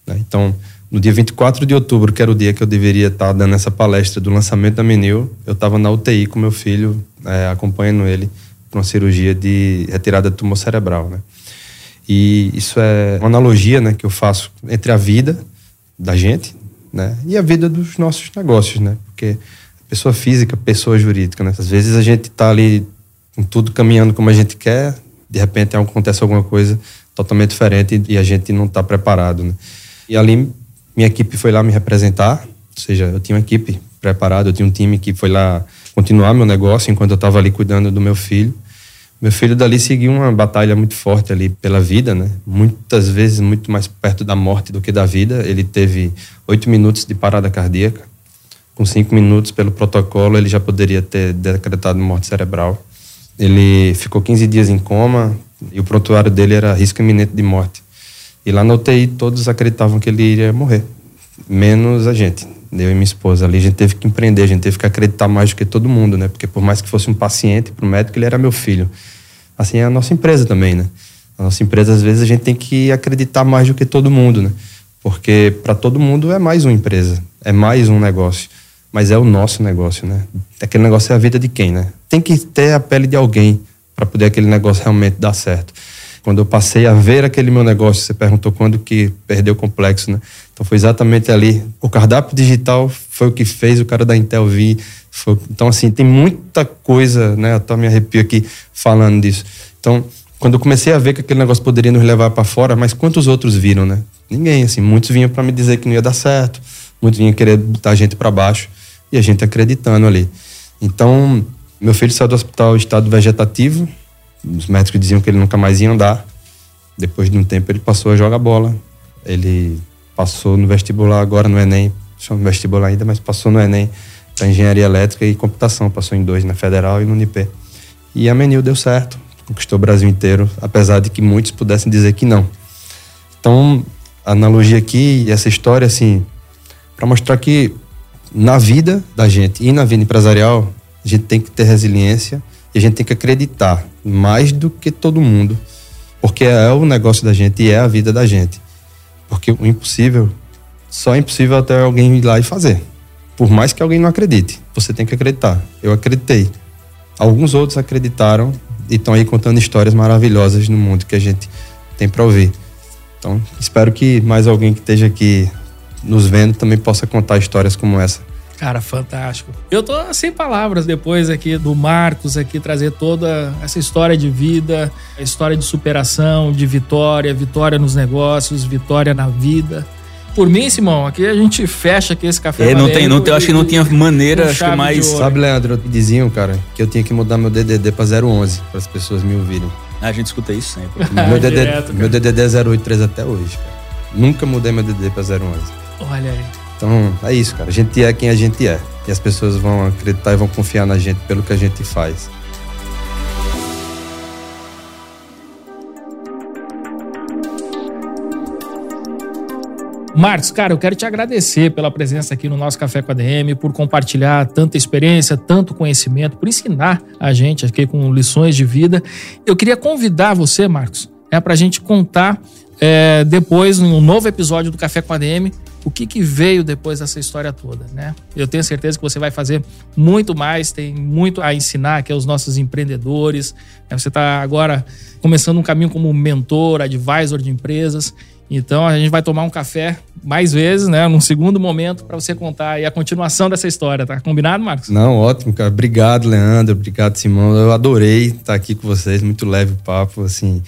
Né? Então, no dia 24 de outubro, que era o dia que eu deveria estar dando essa palestra do lançamento da Menil, eu estava na UTI com meu filho, é, acompanhando ele para uma cirurgia de retirada de tumor cerebral, né? E isso é uma analogia né, que eu faço entre a vida da gente né, e a vida dos nossos negócios, né? Porque pessoa física, pessoa jurídica, né? Às vezes a gente está ali com tudo caminhando como a gente quer, de repente acontece alguma coisa totalmente diferente e a gente não está preparado, né? E ali minha equipe foi lá me representar, ou seja, eu tinha uma equipe preparada, eu tinha um time que foi lá continuar meu negócio enquanto eu estava ali cuidando do meu filho. Meu filho dali seguiu uma batalha muito forte ali pela vida, né? Muitas vezes muito mais perto da morte do que da vida. Ele teve oito minutos de parada cardíaca. Com cinco minutos, pelo protocolo, ele já poderia ter decretado morte cerebral. Ele ficou 15 dias em coma e o prontuário dele era risco iminente de morte. E lá na UTI todos acreditavam que ele iria morrer, menos a gente, eu e minha esposa ali. A gente teve que empreender, a gente teve que acreditar mais do que todo mundo, né? Porque por mais que fosse um paciente para o médico, ele era meu filho assim é a nossa empresa também, né? A nossa empresa, às vezes, a gente tem que acreditar mais do que todo mundo, né? Porque para todo mundo é mais uma empresa, é mais um negócio. Mas é o nosso negócio, né? Aquele negócio é a vida de quem, né? Tem que ter a pele de alguém para poder aquele negócio realmente dar certo. Quando eu passei a ver aquele meu negócio, você perguntou quando que perdeu o complexo, né? Então foi exatamente ali. O cardápio digital foi o que fez o cara da Intel vir. Foi... então, assim, tem muita coisa, né? Eu até me arrepio aqui falando disso. Então, quando eu comecei a ver que aquele negócio poderia nos levar para fora, mas quantos outros viram, né? Ninguém, assim. Muitos vinham para me dizer que não ia dar certo, muitos vinham querer botar a gente para baixo e a gente acreditando ali. Então, meu filho saiu do hospital estado vegetativo. Os médicos diziam que ele nunca mais ia andar. Depois de um tempo, ele passou a jogar bola. Ele passou no vestibular agora no Enem, no vestibular ainda, mas passou no Enem para engenharia elétrica e computação, passou em dois na Federal e no Unip. E a Menil deu certo, conquistou o Brasil inteiro, apesar de que muitos pudessem dizer que não. Então, a analogia aqui essa história assim, para mostrar que na vida da gente e na vida empresarial, a gente tem que ter resiliência e a gente tem que acreditar mais do que todo mundo, porque é o negócio da gente e é a vida da gente. Porque o impossível só é impossível até alguém ir lá e fazer. Por mais que alguém não acredite, você tem que acreditar. Eu acreditei. Alguns outros acreditaram e estão aí contando histórias maravilhosas no mundo que a gente tem para ouvir. Então, espero que mais alguém que esteja aqui nos vendo também possa contar histórias como essa. Cara, fantástico. Eu tô sem palavras depois aqui do Marcos aqui trazer toda essa história de vida, a história de superação, de vitória, vitória nos negócios, vitória na vida. Por mim, Simão, aqui a gente fecha aqui esse café. É, não tem, não tem, acho que não tinha maneira, acho que mais. Sabe, Leandro, diziam, cara, que eu tinha que mudar meu DDD para 011 para as pessoas me ouvirem. A gente escuta isso sempre. <laughs> meu, <laughs> DDD, meu DDD é 083 até hoje, cara. Nunca mudei meu DDD para 011. Olha aí. Então, é isso, cara. A gente é quem a gente é. E as pessoas vão acreditar e vão confiar na gente pelo que a gente faz. Marcos, cara, eu quero te agradecer pela presença aqui no nosso Café com a DM, por compartilhar tanta experiência, tanto conhecimento, por ensinar a gente aqui com lições de vida. Eu queria convidar você, Marcos, né, para a gente contar é, depois, num novo episódio do Café com a DM, o que, que veio depois dessa história toda, né? Eu tenho certeza que você vai fazer muito mais, tem muito a ensinar aqui aos nossos empreendedores. Né? Você está agora começando um caminho como mentor, advisor de empresas. Então a gente vai tomar um café mais vezes, né, num segundo momento para você contar aí a continuação dessa história, tá combinado, Marcos? Não, ótimo, cara. Obrigado, Leandro. Obrigado, Simão. Eu adorei estar aqui com vocês, muito leve o papo, assim.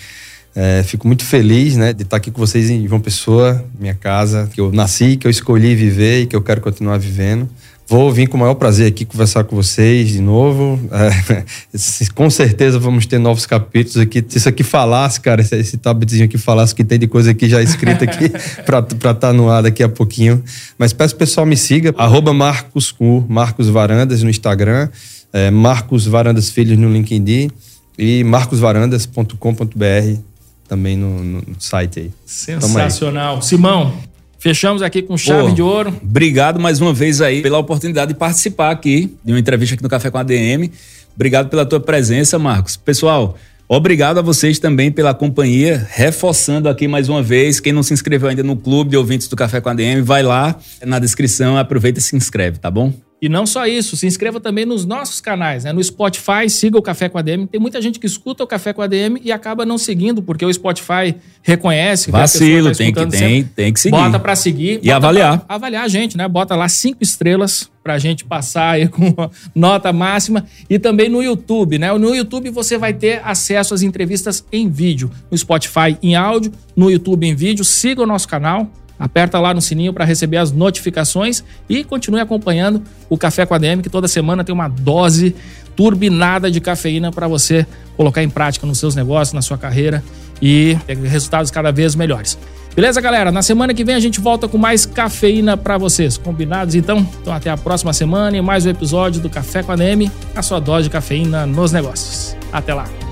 É, fico muito feliz, né, de estar aqui com vocês em João Pessoa, minha casa, que eu nasci, que eu escolhi viver e que eu quero continuar vivendo. Vou vir com o maior prazer aqui conversar com vocês de novo. É, <laughs> com certeza vamos ter novos capítulos aqui. Se isso aqui falasse, cara, esse, esse tabletzinho aqui falasse que tem de coisa aqui já escrita aqui <laughs> para estar tá no ar daqui a pouquinho. Mas peço o pessoal me siga, arroba Marcos, Marcos Varandas no Instagram, é, Marcos Varandas Filhos no LinkedIn e marcosvarandas.com.br também no, no, site aí. Sensacional. Aí. Simão, Fechamos aqui com chave Pô, de ouro. Obrigado mais uma vez aí pela oportunidade de participar aqui de uma entrevista aqui no Café com a DM. Obrigado pela tua presença, Marcos. Pessoal, Obrigado a vocês também pela companhia, reforçando aqui mais uma vez, quem não se inscreveu ainda no clube de ouvintes do Café com a DM, vai lá na descrição, aproveita e se inscreve, tá bom? E não só isso, se inscreva também nos nossos canais, né? No Spotify, siga o Café com a DM. Tem muita gente que escuta o Café com a DM e acaba não seguindo, porque o Spotify reconhece. Vacilo, tá tem, que, tem, tem que seguir. Bota para seguir. E avaliar. avaliar a gente, né? Bota lá cinco estrelas pra gente passar aí <laughs> com nota máxima. E também no YouTube, né? No YouTube você vai ter acesso às entrevistas em vídeo. No Spotify em áudio, no YouTube em vídeo. Siga o nosso canal Aperta lá no sininho para receber as notificações e continue acompanhando o Café com a DM, que toda semana tem uma dose turbinada de cafeína para você colocar em prática nos seus negócios, na sua carreira e ter resultados cada vez melhores. Beleza, galera? Na semana que vem a gente volta com mais cafeína para vocês. Combinados então? Então até a próxima semana e mais um episódio do Café com a DM, a sua dose de cafeína nos negócios. Até lá.